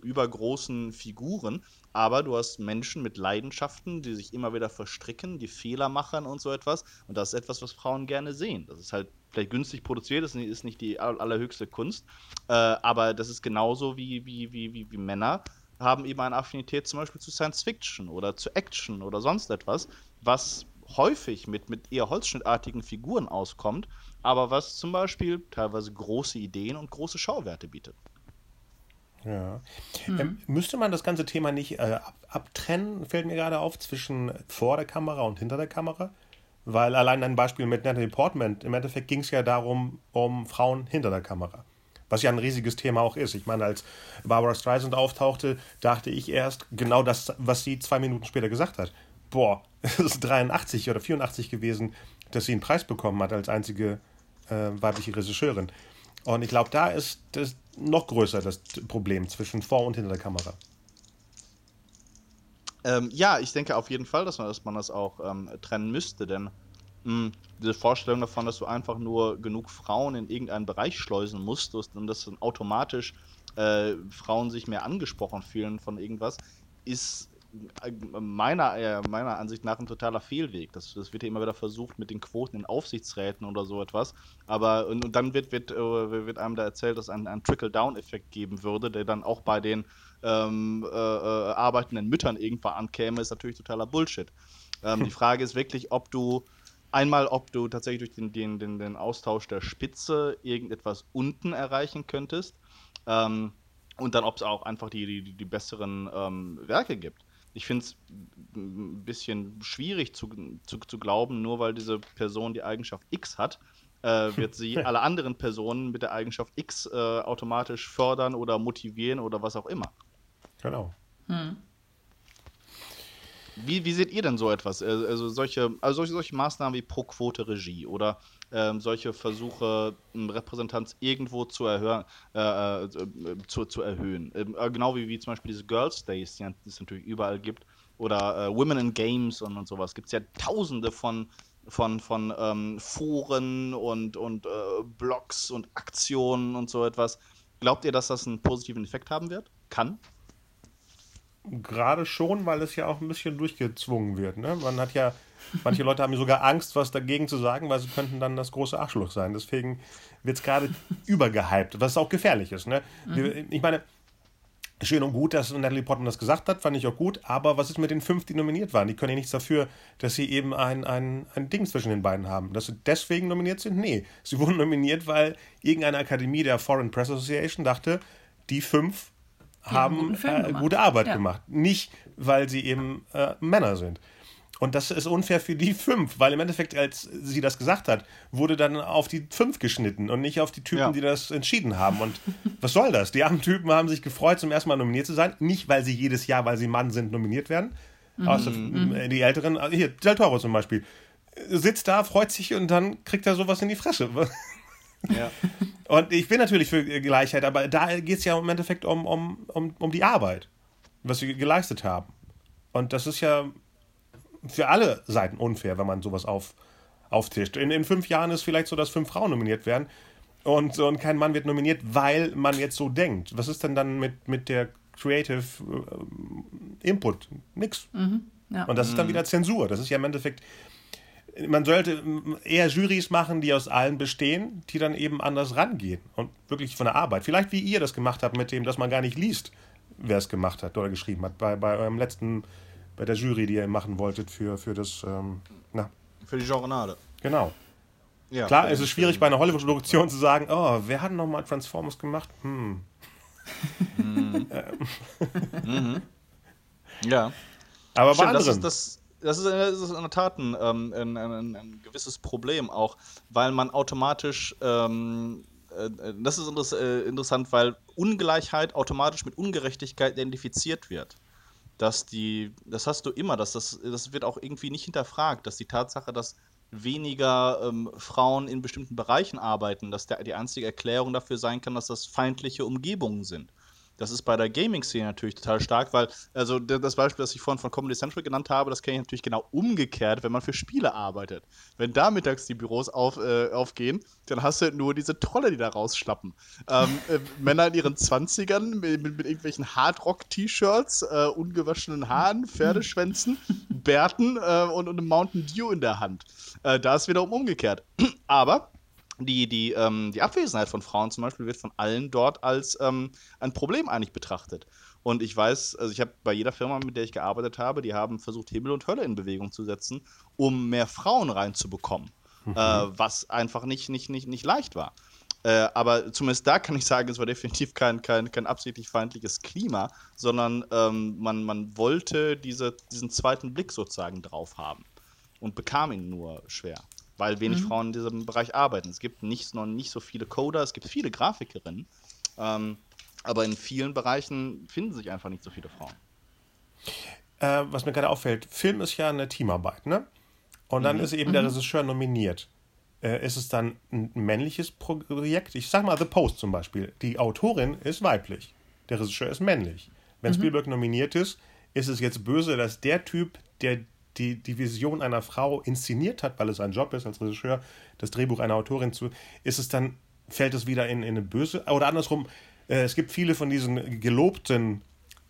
[SPEAKER 1] übergroßen Figuren, aber du hast Menschen mit Leidenschaften, die sich immer wieder verstricken, die Fehler machen und so etwas. Und das ist etwas, was Frauen gerne sehen. Das ist halt vielleicht günstig produziert, das ist nicht die allerhöchste Kunst, äh, aber das ist genauso wie, wie, wie, wie, wie Männer haben eben eine Affinität zum Beispiel zu Science Fiction oder zu Action oder sonst etwas, was häufig mit, mit eher holzschnittartigen Figuren auskommt, aber was zum Beispiel teilweise große Ideen und große Schauwerte bietet.
[SPEAKER 3] Ja. Hm. Ähm, müsste man das ganze Thema nicht äh, abtrennen, fällt mir gerade auf, zwischen vor der Kamera und hinter der Kamera? Weil allein ein Beispiel mit Natalie Portman, im Endeffekt ging es ja darum, um Frauen hinter der Kamera. Was ja ein riesiges Thema auch ist. Ich meine, als Barbara Streisand auftauchte, dachte ich erst genau das, was sie zwei Minuten später gesagt hat boah, es ist 83 oder 84 gewesen, dass sie einen Preis bekommen hat als einzige äh, weibliche Regisseurin. Und ich glaube, da ist das noch größer das Problem zwischen vor und hinter der Kamera.
[SPEAKER 1] Ähm, ja, ich denke auf jeden Fall, dass man, dass man das auch ähm, trennen müsste, denn mh, hm, diese Vorstellung davon, dass du einfach nur genug Frauen in irgendeinen Bereich schleusen musstest und dass dann automatisch äh, Frauen sich mehr angesprochen fühlen von irgendwas, ist meiner, äh, meiner Ansicht nach ein totaler Fehlweg. Das, das wird ja immer wieder versucht mit den Quoten in Aufsichtsräten oder so etwas. Aber und, und dann wird, wird, äh, wird einem da erzählt, dass es einen, einen Trickle-Down-Effekt geben würde, der dann auch bei den ähm, äh, äh, arbeitenden Müttern irgendwann ankäme, ist natürlich totaler Bullshit. Ähm, die Frage ist wirklich, ob du einmal, ob du tatsächlich durch den, den, den, den Austausch der Spitze irgendetwas unten erreichen könntest. Ähm, und dann, ob es auch einfach die, die, die besseren ähm, Werke gibt ich finde es ein bisschen schwierig zu, zu, zu, glauben, nur weil diese Person die Eigenschaft X hat, äh, wird sie alle anderen Personen mit der Eigenschaft X äh, automatisch fördern oder motivieren oder was auch immer.
[SPEAKER 3] Genau. Hm.
[SPEAKER 1] Wie, wie seht ihr denn so etwas? Äh, also solche, also solche, solche Maßnahmen wie Pro-Quote-Regie oder ähm, solche Versuche, Repräsentanz irgendwo zu, erhören, äh, äh, zu, zu erhöhen. Ähm, äh, genau wie, wie zum Beispiel diese Girls Days, die es natürlich überall gibt. Oder äh, Women in Games und, und sowas. Gibt es ja tausende von, von, von ähm, Foren und, und äh, Blogs und Aktionen und so etwas. Glaubt ihr, dass das einen positiven Effekt haben wird? Kann?
[SPEAKER 3] Gerade schon, weil es ja auch ein bisschen durchgezwungen wird. Ne? Man hat ja Manche Leute haben sogar Angst, was dagegen zu sagen, weil sie könnten dann das große Arschloch sein. Deswegen wird es gerade übergehypt, was auch gefährlich ist. Ne? Mhm. Ich meine, schön und gut, dass Natalie Portman das gesagt hat, fand ich auch gut. Aber was ist mit den fünf, die nominiert waren? Die können ja nichts dafür, dass sie eben ein, ein, ein Ding zwischen den beiden haben. Dass sie deswegen nominiert sind? Nee. Sie wurden nominiert, weil irgendeine Akademie der Foreign Press Association dachte, die fünf haben äh, gute Arbeit ja. gemacht. Nicht, weil sie eben äh, Männer sind. Und das ist unfair für die fünf, weil im Endeffekt, als sie das gesagt hat, wurde dann auf die fünf geschnitten und nicht auf die Typen, ja. die das entschieden haben. Und was soll das? Die armen Typen haben sich gefreut, zum ersten Mal nominiert zu sein. Nicht, weil sie jedes Jahr, weil sie Mann sind, nominiert werden. Mhm. Außer mhm. die Älteren, also hier, Del Toro zum Beispiel, sitzt da, freut sich und dann kriegt er sowas in die Fresse. Ja. Und ich bin natürlich für Gleichheit, aber da geht es ja im Endeffekt um, um, um, um die Arbeit, was sie geleistet haben. Und das ist ja für alle Seiten unfair, wenn man sowas auf, auftischt. In, in fünf Jahren ist vielleicht so, dass fünf Frauen nominiert werden und, und kein Mann wird nominiert, weil man jetzt so denkt. Was ist denn dann mit, mit der Creative äh, Input? Nix. Mhm, ja. Und das ist dann mhm. wieder Zensur. Das ist ja im Endeffekt man sollte eher Jurys machen, die aus allen bestehen, die dann eben anders rangehen und wirklich von der Arbeit. Vielleicht wie ihr das gemacht habt mit dem, dass man gar nicht liest, wer es gemacht hat oder geschrieben hat. Bei, bei eurem letzten bei der Jury, die ihr machen wolltet für, für das, ähm, na.
[SPEAKER 1] Für die Journale.
[SPEAKER 3] Genau. Ja, Klar, es ist schwierig bei einer Hollywood-Produktion zu sagen, oh, wer hat noch mal Transformers gemacht? Hm.
[SPEAKER 1] Mhm. mhm. Ja.
[SPEAKER 3] Aber bei
[SPEAKER 1] Stimmt, anderen. Das ist, das, das, ist, das ist in der Tat ein, ähm, ein, ein, ein, gewisses Problem auch, weil man automatisch, ähm, äh, das ist äh, interessant, weil Ungleichheit automatisch mit Ungerechtigkeit identifiziert wird dass die, das hast du immer, dass das, das wird auch irgendwie nicht hinterfragt, dass die Tatsache, dass weniger ähm, Frauen in bestimmten Bereichen arbeiten, dass der, die einzige Erklärung dafür sein kann, dass das feindliche Umgebungen sind. Das ist bei der Gaming-Szene natürlich total stark, weil, also das Beispiel, das ich vorhin von Comedy Central genannt habe, das kenne ich natürlich genau umgekehrt, wenn man für Spiele arbeitet. Wenn da mittags die Büros auf, äh, aufgehen, dann hast du nur diese Trolle, die da rausschlappen. Ähm, äh, Männer in ihren 20ern mit, mit, mit irgendwelchen Hardrock-T-Shirts, äh, ungewaschenen Haaren, Pferdeschwänzen, Bärten äh, und, und einem Mountain Dew in der Hand. Äh, da ist wiederum umgekehrt. Aber die, die, ähm, die Abwesenheit von Frauen zum Beispiel wird von allen dort als ähm, ein Problem eigentlich betrachtet. Und ich weiß, also ich habe bei jeder Firma, mit der ich gearbeitet habe, die haben versucht, Himmel und Hölle in Bewegung zu setzen, um mehr Frauen reinzubekommen. Mhm. Äh, was einfach nicht, nicht, nicht, nicht leicht war. Äh, aber zumindest da kann ich sagen, es war definitiv kein, kein, kein absichtlich feindliches Klima, sondern ähm, man, man wollte diese, diesen zweiten Blick sozusagen drauf haben und bekam ihn nur schwer weil wenig mhm. Frauen in diesem Bereich arbeiten. Es gibt nicht, noch nicht so viele Coder, es gibt viele Grafikerinnen, ähm, aber in vielen Bereichen finden sich einfach nicht so viele Frauen.
[SPEAKER 3] Äh, was mir gerade auffällt, Film ist ja eine Teamarbeit, ne? Und dann mhm. ist eben mhm. der Regisseur nominiert. Äh, ist es dann ein männliches Projekt? Ich sag mal The Post zum Beispiel. Die Autorin ist weiblich, der Regisseur ist männlich. Wenn mhm. Spielberg nominiert ist, ist es jetzt böse, dass der Typ, der die, die Vision einer Frau inszeniert hat, weil es ein Job ist als Regisseur, das Drehbuch einer Autorin zu, ist es dann, fällt es wieder in, in eine böse, oder andersrum, äh, es gibt viele von diesen gelobten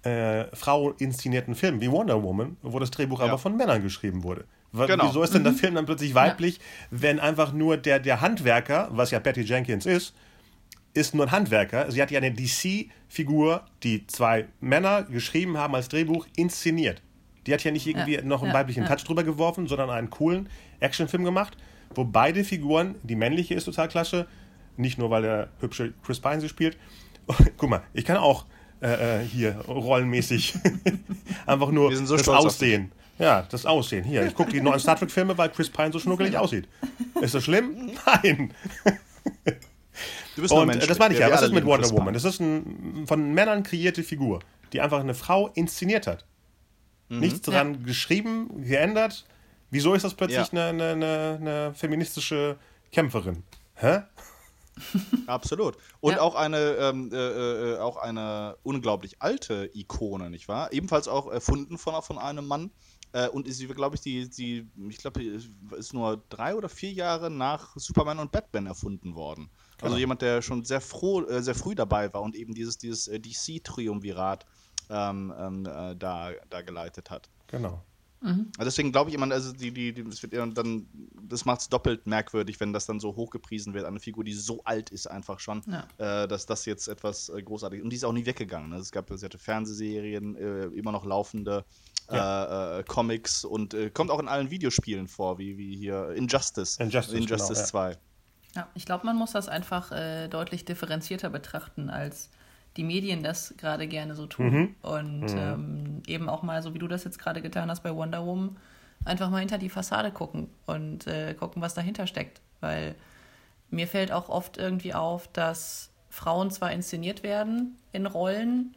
[SPEAKER 3] äh, Frau inszenierten Filmen, wie Wonder Woman, wo das Drehbuch ja. aber von Männern geschrieben wurde. Genau. Wieso ist denn mhm. der Film dann plötzlich weiblich, ja. wenn einfach nur der, der Handwerker, was ja Patty Jenkins ist, ist nur ein Handwerker. Sie hat ja eine DC-Figur, die zwei Männer geschrieben haben als Drehbuch, inszeniert. Die hat ja nicht irgendwie ja, noch einen ja, weiblichen ja. Touch drüber geworfen, sondern einen coolen Actionfilm gemacht, wo beide Figuren, die männliche ist total klasse, nicht nur weil der hübsche Chris Pine sie spielt. Guck mal, ich kann auch äh, äh hier rollenmäßig einfach nur so das Aussehen. Ja, das Aussehen. Hier, ich gucke die neuen Star Trek-Filme, weil Chris Pine so schnuckelig aussieht. Ist das schlimm? Nein. Du bist Und Mensch, das meine ich ja. Was ist mit Wonder Woman? Das ist eine von Männern kreierte Figur, die einfach eine Frau inszeniert hat. Mhm. Nichts dran ja. geschrieben, geändert. Wieso ist das plötzlich ja. eine, eine, eine, feministische Kämpferin? Hä?
[SPEAKER 1] Absolut. Und ja. auch, eine, ähm, äh, äh, auch eine unglaublich alte Ikone, nicht wahr? Ebenfalls auch erfunden von, von einem Mann. Äh, und ist, glaube ich, die, die, ich glaube, ist nur drei oder vier Jahre nach Superman und Batman erfunden worden. Also genau. jemand, der schon sehr froh, äh, sehr früh dabei war und eben dieses, dieses äh, DC-Triumvirat ähm, ähm, äh, da, da geleitet hat.
[SPEAKER 3] Genau.
[SPEAKER 1] Mhm. Also deswegen glaube ich immer, also die, die, die, das, wird dann, das macht es doppelt merkwürdig, wenn das dann so hochgepriesen wird, eine Figur, die so alt ist einfach schon, ja. äh, dass das jetzt etwas äh, großartig Und die ist auch nie weggegangen. Also es gab, sie hatte Fernsehserien, äh, immer noch laufende ja. Äh, äh, Comics und äh, kommt auch in allen Videospielen vor, wie, wie hier Injustice.
[SPEAKER 3] Injustice,
[SPEAKER 1] Injustice genau, 2.
[SPEAKER 2] Ja, ich glaube, man muss das einfach deutlich differenzierter betrachten als die Medien das gerade gerne so tun. Mhm. Und mhm. Ähm, eben auch mal, so wie du das jetzt gerade getan hast bei Wonder Woman, einfach mal hinter die Fassade gucken und äh, gucken, was dahinter steckt. Weil mir fällt auch oft irgendwie auf, dass Frauen zwar inszeniert werden in Rollen,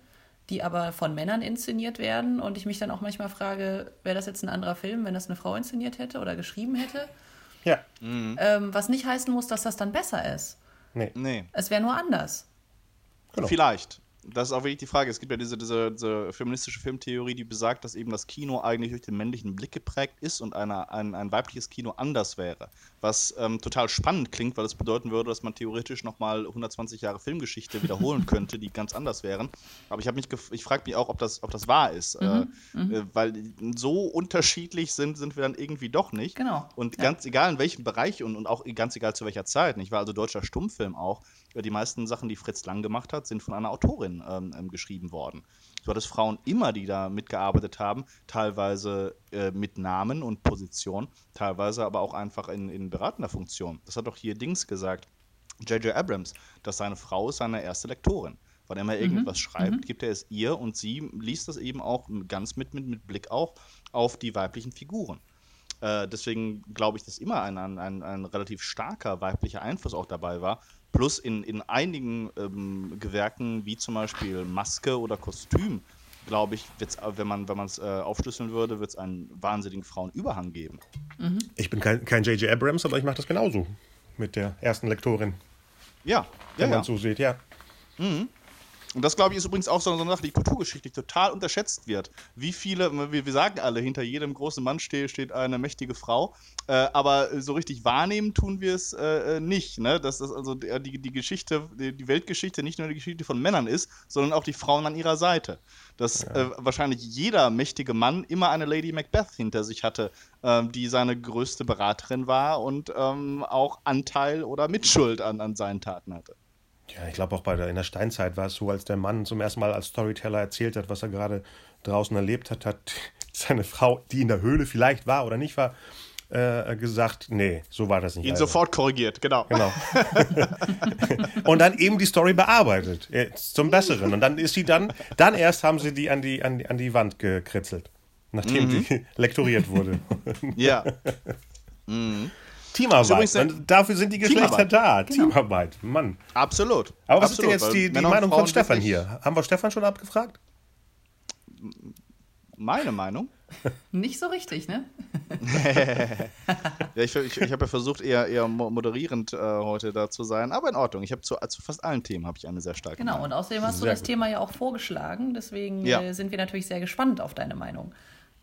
[SPEAKER 2] die aber von Männern inszeniert werden. Und ich mich dann auch manchmal frage, wäre das jetzt ein anderer Film, wenn das eine Frau inszeniert hätte oder geschrieben hätte?
[SPEAKER 3] Ja.
[SPEAKER 2] Mhm. Ähm, was nicht heißen muss, dass das dann besser ist.
[SPEAKER 3] Nee.
[SPEAKER 1] nee.
[SPEAKER 2] Es wäre nur anders.
[SPEAKER 1] Genau. Vielleicht das ist auch wirklich die Frage. Es gibt ja diese, diese, diese, feministische Filmtheorie, die besagt, dass eben das Kino eigentlich durch den männlichen Blick geprägt ist und eine, ein, ein weibliches Kino anders wäre. Was ähm, total spannend klingt, weil es bedeuten würde, dass man theoretisch nochmal 120 Jahre Filmgeschichte wiederholen könnte, die ganz anders wären. Aber ich, ich frage mich auch, ob das, ob das wahr ist. Mhm, äh, mhm. äh, weil so unterschiedlich sind, sind wir dann irgendwie doch nicht.
[SPEAKER 2] Genau.
[SPEAKER 1] Und ganz ja. egal in welchem Bereich und, und auch ganz egal zu welcher Zeit, nicht wahr? Also deutscher Stummfilm auch die meisten Sachen, die Fritz Lang gemacht hat, sind von einer Autorin ähm, ähm, geschrieben worden. Du hattest Frauen immer, die da mitgearbeitet haben, teilweise äh, mit Namen und Position, teilweise aber auch einfach in, in beratender Funktion. Das hat doch hier Dings gesagt, J.J. Abrams, dass seine Frau ist seine erste Lektorin. Wann immer er mhm. irgendwas schreibt, mhm. gibt er es ihr und sie liest das eben auch ganz mit, mit, mit Blick auch auf die weiblichen Figuren. Äh, deswegen glaube ich, dass immer ein, ein, ein relativ starker weiblicher Einfluss auch dabei war, Plus in, in einigen ähm, Gewerken, wie zum Beispiel Maske oder Kostüm, glaube ich, wird's, wenn man es äh, aufschlüsseln würde, wird es einen wahnsinnigen Frauenüberhang geben.
[SPEAKER 3] Mhm. Ich bin kein J.J. Abrams, aber ich mache das genauso mit der ersten Lektorin.
[SPEAKER 1] Ja,
[SPEAKER 3] wenn
[SPEAKER 1] ja,
[SPEAKER 3] man so sieht, ja.
[SPEAKER 1] Mhm. Und das, glaube ich, ist übrigens auch so eine Sache, die kulturgeschichtlich total unterschätzt wird. Wie viele, wir, wir sagen alle, hinter jedem großen Mann steht, steht eine mächtige Frau, äh, aber so richtig wahrnehmen tun wir es äh, nicht. Ne? Dass das also die, die Geschichte, die Weltgeschichte nicht nur die Geschichte von Männern ist, sondern auch die Frauen an ihrer Seite. Dass ja. äh, wahrscheinlich jeder mächtige Mann immer eine Lady Macbeth hinter sich hatte, ähm, die seine größte Beraterin war und ähm, auch Anteil oder Mitschuld an, an seinen Taten hatte.
[SPEAKER 3] Ja, ich glaube auch bei der, in der Steinzeit war es so, als der Mann zum ersten Mal als Storyteller erzählt hat, was er gerade draußen erlebt hat, hat seine Frau, die in der Höhle vielleicht war oder nicht war, äh, gesagt, nee, so war das nicht.
[SPEAKER 1] Ihn also. sofort korrigiert, genau. Genau.
[SPEAKER 3] und dann eben die Story bearbeitet, äh, zum Besseren. Und dann ist sie dann, dann erst haben sie die an die, an die, an die Wand gekritzelt, nachdem mhm. sie lektoriert wurde.
[SPEAKER 1] ja. Mhm.
[SPEAKER 3] Teamarbeit. Und dafür sind die Geschlechter da. Genau. Teamarbeit, Mann.
[SPEAKER 1] Absolut.
[SPEAKER 3] Aber was
[SPEAKER 1] Absolut,
[SPEAKER 3] ist denn jetzt die, die Meinung von Stefan hier? Haben wir Stefan schon abgefragt?
[SPEAKER 1] Meine Meinung?
[SPEAKER 2] Nicht so richtig, ne?
[SPEAKER 1] ja, ich, ich, ich habe ja versucht, eher, eher moderierend äh, heute da zu sein, aber in Ordnung. Ich habe zu, zu, fast allen Themen habe ich eine sehr starke
[SPEAKER 2] Genau,
[SPEAKER 1] Meinung.
[SPEAKER 2] und außerdem hast sehr du das gut. Thema ja auch vorgeschlagen, deswegen ja. äh, sind wir natürlich sehr gespannt auf deine Meinung.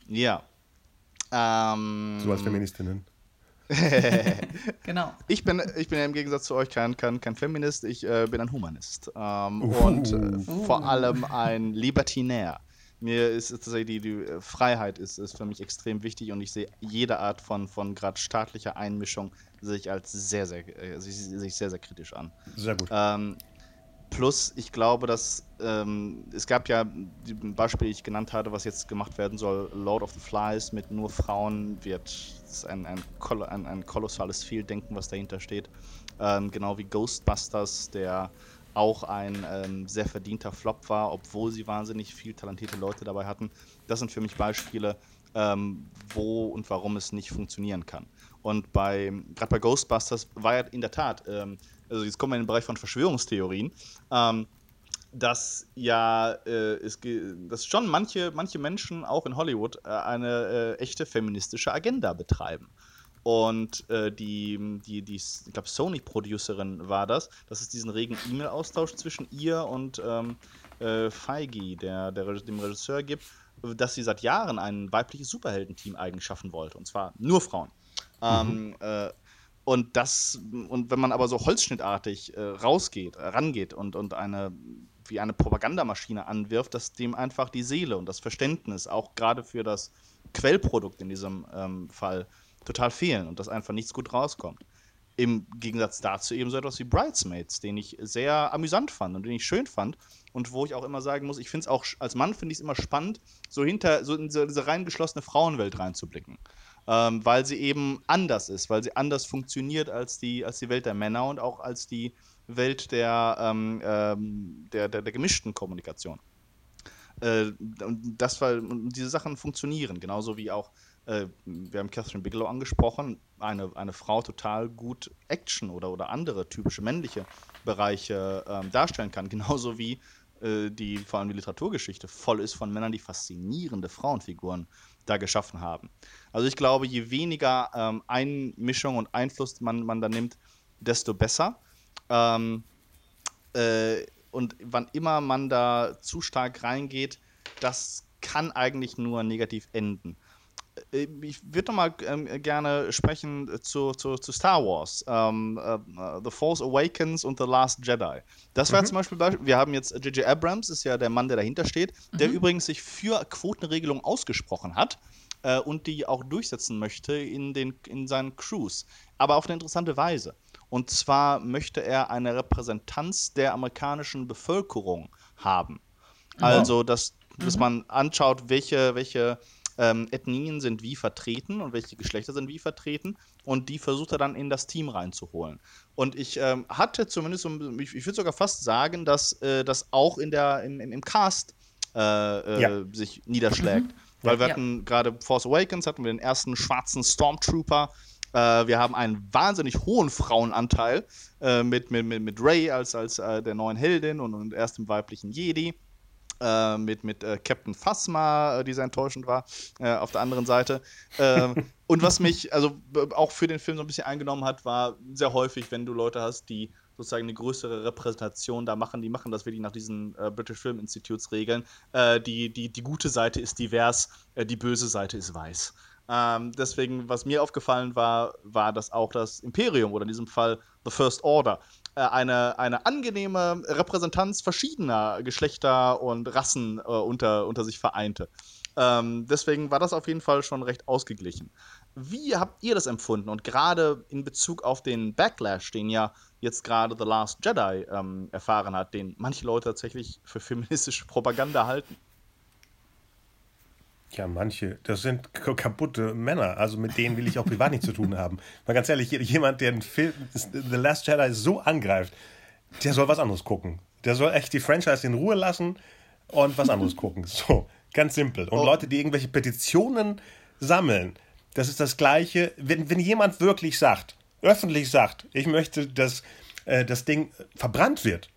[SPEAKER 1] Ja. Ähm,
[SPEAKER 3] so als Feministinnen.
[SPEAKER 2] genau.
[SPEAKER 1] Ich bin, ich bin im Gegensatz zu euch kein, kein, kein Feminist, ich äh, bin ein Humanist. Ähm, uh. Und äh, uh. vor allem ein Libertinär. Mir ist tatsächlich die, die Freiheit ist, ist für mich extrem wichtig und ich sehe jede Art von, von gerade staatlicher Einmischung sich als sehr, sehr, äh, sich, sich sehr, sehr kritisch an.
[SPEAKER 3] Sehr gut.
[SPEAKER 1] Ähm, Plus, ich glaube, dass ähm, es gab ja die Beispiele, die ich genannt hatte, was jetzt gemacht werden soll. Lord of the Flies mit nur Frauen wird ein, ein, ein, ein kolossales Fehldenken, was dahinter steht. Ähm, genau wie Ghostbusters, der auch ein ähm, sehr verdienter Flop war, obwohl sie wahnsinnig viel talentierte Leute dabei hatten. Das sind für mich Beispiele, ähm, wo und warum es nicht funktionieren kann. Und bei gerade bei Ghostbusters war ja in der Tat ähm, also jetzt kommen wir in den Bereich von Verschwörungstheorien, ähm, dass ja äh, es, dass schon manche, manche Menschen auch in Hollywood äh, eine äh, echte feministische Agenda betreiben. Und äh, die, die, die, ich glaube, Sony-Producerin war das, dass es diesen regen E-Mail-Austausch zwischen ihr und ähm, äh, Feige, der, der dem Regisseur gibt, dass sie seit Jahren ein weibliches Superheldenteam eigen schaffen wollte. Und zwar nur Frauen. Mhm. Ähm, äh, und das, und wenn man aber so holzschnittartig äh, rausgeht, rangeht und, und eine wie eine Propagandamaschine anwirft, dass dem einfach die Seele und das Verständnis, auch gerade für das Quellprodukt in diesem ähm, Fall, total fehlen und dass einfach nichts gut rauskommt. Im Gegensatz dazu eben so etwas wie Bridesmaids, den ich sehr amüsant fand und den ich schön fand und wo ich auch immer sagen muss, ich finde es auch als Mann finde ich es immer spannend, so hinter so in diese, reingeschlossene Frauenwelt reinzublicken ähm, weil sie eben anders ist, weil sie anders funktioniert als die, als die Welt der Männer und auch als die Welt der, ähm, ähm, der, der, der, gemischten Kommunikation. Äh, das, weil diese Sachen funktionieren, genauso wie auch, äh, wir haben Catherine Bigelow angesprochen, eine, eine Frau total gut Action oder, oder andere typische männliche Bereiche äh, darstellen kann, genauso wie äh, die vor allem die Literaturgeschichte voll ist von Männern, die faszinierende Frauenfiguren da geschaffen haben. Also ich glaube, je weniger ähm, Einmischung und Einfluss man, man da nimmt, desto besser. Ähm, äh, und wann immer man da zu stark reingeht, das kann eigentlich nur negativ enden. Äh, ich würde noch mal ähm, gerne sprechen zu, zu, zu Star Wars, ähm, uh, The Force Awakens und The Last Jedi. Das war mhm. zum Beispiel, wir haben jetzt J.J. Abrams, ist ja der Mann, der dahinter steht, mhm. der übrigens sich für Quotenregelung ausgesprochen hat äh, und die auch durchsetzen möchte in, den, in seinen Crews. Aber auf eine interessante Weise. Und zwar möchte er eine Repräsentanz der amerikanischen Bevölkerung haben. Mhm. Also, dass, dass man anschaut, welche, welche ähm, Ethnien sind wie vertreten und welche Geschlechter sind wie vertreten und die versucht er dann in das Team reinzuholen. Und ich ähm, hatte zumindest, ich, ich würde sogar fast sagen, dass äh, das auch in der, im, im Cast äh, äh, ja. sich niederschlägt. Mhm. Weil wir ja. hatten gerade Force Awakens, hatten wir den ersten schwarzen Stormtrooper. Äh, wir haben einen wahnsinnig hohen Frauenanteil äh, mit, mit, mit, mit Ray als, als äh, der neuen Heldin und, und erstem weiblichen Jedi. Äh, mit, mit äh, Captain Phasma, äh, die sehr enttäuschend war, auf der anderen Seite. Ähm, und was mich also auch für den Film so ein bisschen eingenommen hat, war sehr häufig, wenn du Leute hast, die sozusagen eine größere Repräsentation da machen. Die machen das wirklich nach diesen äh, British Film Institutes Regeln. Äh, die, die, die gute Seite ist divers, äh, die böse Seite ist weiß. Ähm, deswegen, was mir aufgefallen war, war, dass auch das Imperium oder in diesem Fall The First Order äh, eine, eine angenehme Repräsentanz verschiedener Geschlechter und Rassen äh, unter, unter sich vereinte. Ähm, deswegen war das auf jeden Fall schon recht ausgeglichen. Wie habt ihr das empfunden? Und gerade in Bezug auf den Backlash, den ja jetzt gerade The Last Jedi ähm, erfahren hat, den manche Leute tatsächlich für feministische Propaganda halten.
[SPEAKER 3] Ja, manche. Das sind kaputte Männer. Also mit denen will ich auch privat nichts zu tun haben. Mal ganz ehrlich, jemand, der den Film The Last Jedi so angreift, der soll was anderes gucken. Der soll echt die Franchise in Ruhe lassen und was anderes gucken. So, ganz simpel. Und oh. Leute, die irgendwelche Petitionen sammeln, das ist das Gleiche. Wenn, wenn jemand wirklich sagt, öffentlich sagt, ich möchte, dass äh, das Ding verbrannt wird,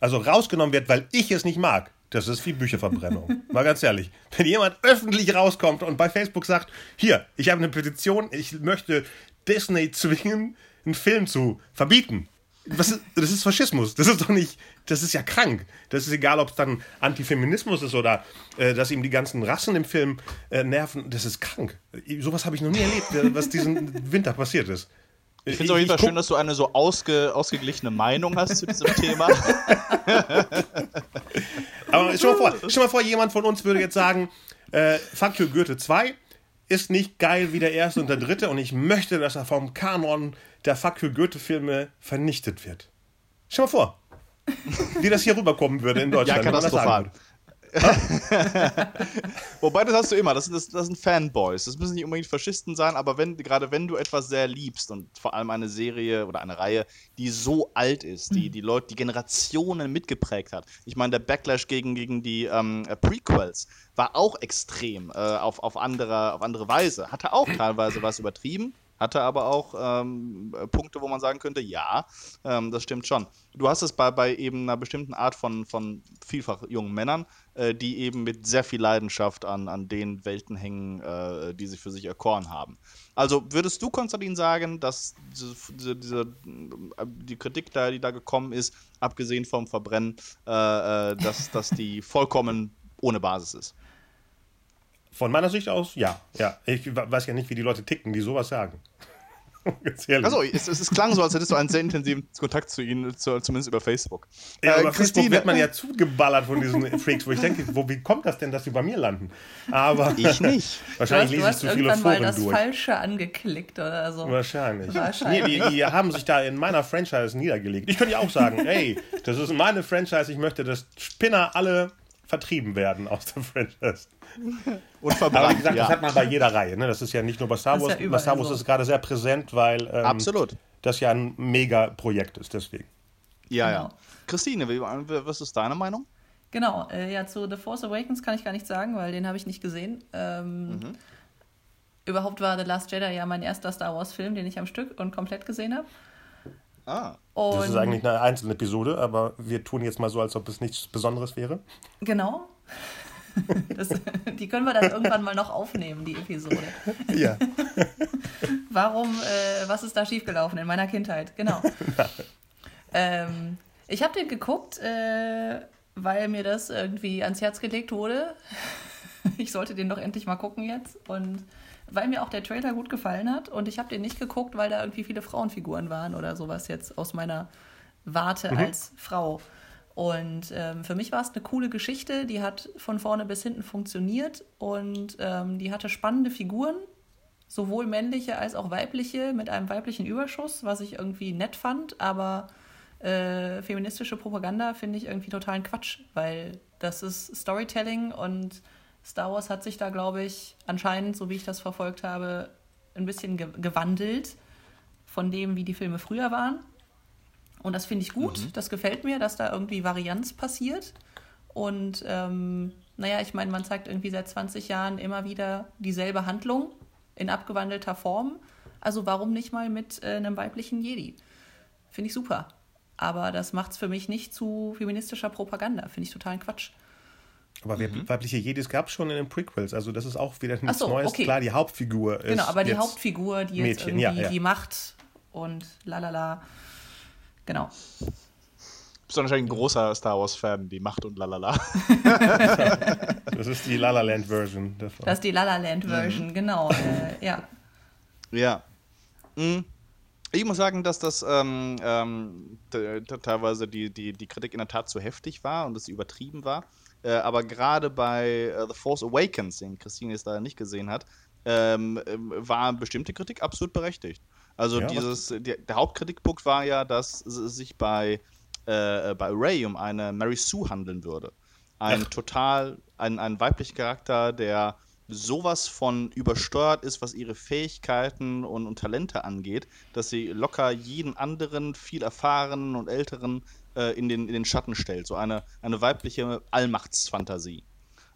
[SPEAKER 3] also rausgenommen wird, weil ich es nicht mag, das ist wie Bücherverbrennung. Mal ganz ehrlich. Wenn jemand öffentlich rauskommt und bei Facebook sagt, hier, ich habe eine Petition, ich möchte Disney zwingen, einen Film zu verbieten. Was das ist Faschismus. Das ist doch nicht, das ist ja krank. Das ist egal, ob es dann Antifeminismus ist oder äh, dass ihm die ganzen Rassen im Film äh, nerven. Das ist krank. Sowas habe ich noch nie erlebt, was diesen Winter passiert ist.
[SPEAKER 1] Ich finde es auf jeden Fall schön, dass du eine so ausge, ausgeglichene Meinung hast zu diesem Thema.
[SPEAKER 3] Aber stell mal, vor, stell mal vor, jemand von uns würde jetzt sagen, äh, Fuck you Goethe 2 ist nicht geil wie der erste und der dritte und ich möchte, dass er vom Kanon der Fuck you Goethe Filme vernichtet wird. Stell mal vor, wie das hier rüberkommen würde in Deutschland. Ja, katastrophal.
[SPEAKER 1] Wobei, das hast du immer. Das, das, das sind Fanboys. Das müssen nicht unbedingt Faschisten sein, aber wenn, gerade wenn du etwas sehr liebst und vor allem eine Serie oder eine Reihe, die so alt ist, die die Leute, die Generationen mitgeprägt hat. Ich meine, der Backlash gegen, gegen die ähm, Prequels war auch extrem äh, auf, auf, andere, auf andere Weise. Hatte auch teilweise was übertrieben, hatte aber auch ähm, Punkte, wo man sagen könnte, ja, ähm, das stimmt schon. Du hast es bei, bei eben einer bestimmten Art von, von vielfach jungen Männern, äh, die eben mit sehr viel Leidenschaft an, an den Welten hängen, äh, die sie für sich erkoren haben. Also würdest du, Konstantin, sagen, dass diese, diese, die Kritik, da, die da gekommen ist, abgesehen vom Verbrennen, äh, äh dass, dass die vollkommen ohne Basis ist?
[SPEAKER 3] Von meiner Sicht aus, ja. ja. Ich weiß ja nicht, wie die Leute ticken, die sowas sagen.
[SPEAKER 1] also, es, es, klang so, als hättest du einen sehr intensiven Kontakt zu ihnen, zu, zumindest über Facebook.
[SPEAKER 3] Ja, äh, über Facebook wird man ja zugeballert von diesen Freaks, wo ich denke, wo, wie kommt das denn, dass sie bei mir landen? Aber
[SPEAKER 1] ich nicht.
[SPEAKER 3] wahrscheinlich
[SPEAKER 2] du hast, lese ich zu viele Foren mal das durch. Falsche angeklickt oder so.
[SPEAKER 3] Wahrscheinlich. wahrscheinlich. Nee, die, die, haben sich da in meiner Franchise niedergelegt. Ich könnte ja auch sagen, ey, das ist meine Franchise, ich möchte, dass Spinner alle vertrieben werden aus der Franchise. Und verbrannt. Aber wie gesagt, ja. das hat man bei jeder Reihe. Ne? Das ist ja nicht nur bei Star Wars. Ja bei Star Wars so. ist gerade sehr präsent, weil ähm,
[SPEAKER 1] Absolut.
[SPEAKER 3] das ja ein Mega-Projekt ist, deswegen.
[SPEAKER 1] Ja, genau. ja. Christine, was ist deine Meinung?
[SPEAKER 2] Genau, äh, ja, zu The Force Awakens kann ich gar nichts sagen, weil den habe ich nicht gesehen. Ähm, mhm. Überhaupt war The Last Jedi ja mein erster Star Wars-Film, den ich am Stück und komplett gesehen habe.
[SPEAKER 3] Ah. Und das ist eigentlich eine einzelne Episode, aber wir tun jetzt mal so, als ob es nichts Besonderes wäre.
[SPEAKER 2] Genau. Das, die können wir dann irgendwann mal noch aufnehmen, die Episode.
[SPEAKER 3] Ja.
[SPEAKER 2] Warum, äh, was ist da schiefgelaufen in meiner Kindheit? Genau. ähm, ich habe den geguckt, äh, weil mir das irgendwie ans Herz gelegt wurde. ich sollte den doch endlich mal gucken jetzt. Und weil mir auch der Trailer gut gefallen hat. Und ich habe den nicht geguckt, weil da irgendwie viele Frauenfiguren waren oder sowas jetzt aus meiner Warte mhm. als Frau. Und ähm, für mich war es eine coole Geschichte, die hat von vorne bis hinten funktioniert und ähm, die hatte spannende Figuren, sowohl männliche als auch weibliche, mit einem weiblichen Überschuss, was ich irgendwie nett fand, aber äh, feministische Propaganda finde ich irgendwie totalen Quatsch, weil das ist Storytelling und Star Wars hat sich da, glaube ich, anscheinend, so wie ich das verfolgt habe, ein bisschen ge gewandelt von dem, wie die Filme früher waren. Und das finde ich gut. Mhm. Das gefällt mir, dass da irgendwie Varianz passiert. Und ähm, naja, ich meine, man zeigt irgendwie seit 20 Jahren immer wieder dieselbe Handlung in abgewandelter Form. Also warum nicht mal mit äh, einem weiblichen Jedi? Finde ich super. Aber das macht es für mich nicht zu feministischer Propaganda. Finde ich totalen Quatsch.
[SPEAKER 3] Aber mhm. weibliche Jedis gab es schon in den Prequels, also das ist auch wieder nichts so, Neues. Okay. Klar, die Hauptfigur ist.
[SPEAKER 2] Genau, aber die Hauptfigur, die Mädchen, jetzt irgendwie ja, ja. die Macht und lalala Genau.
[SPEAKER 1] Du bist wahrscheinlich ein großer Star Wars-Fan, die Macht und lalala.
[SPEAKER 3] das ist die La Version.
[SPEAKER 2] Davon. Das ist die La Version, mhm. genau. Äh, ja.
[SPEAKER 1] Ja. Mhm. Ich muss sagen, dass das ähm, ähm, teilweise die, die, die Kritik in der Tat zu heftig war und dass sie übertrieben war. Äh, aber gerade bei uh, The Force Awakens, den Christine jetzt leider nicht gesehen hat, ähm, ähm war bestimmte Kritik absolut berechtigt. Also ja, dieses, der, der, Hauptkritikpunkt war ja, dass es sich bei, äh, bei Ray um eine Mary Sue handeln würde. Ein Ach. total, ein, ein weiblicher Charakter, der sowas von übersteuert ist, was ihre Fähigkeiten und, und Talente angeht, dass sie locker jeden anderen, viel erfahrenen und älteren äh, in, den, in den Schatten stellt. So eine, eine weibliche Allmachtsfantasie.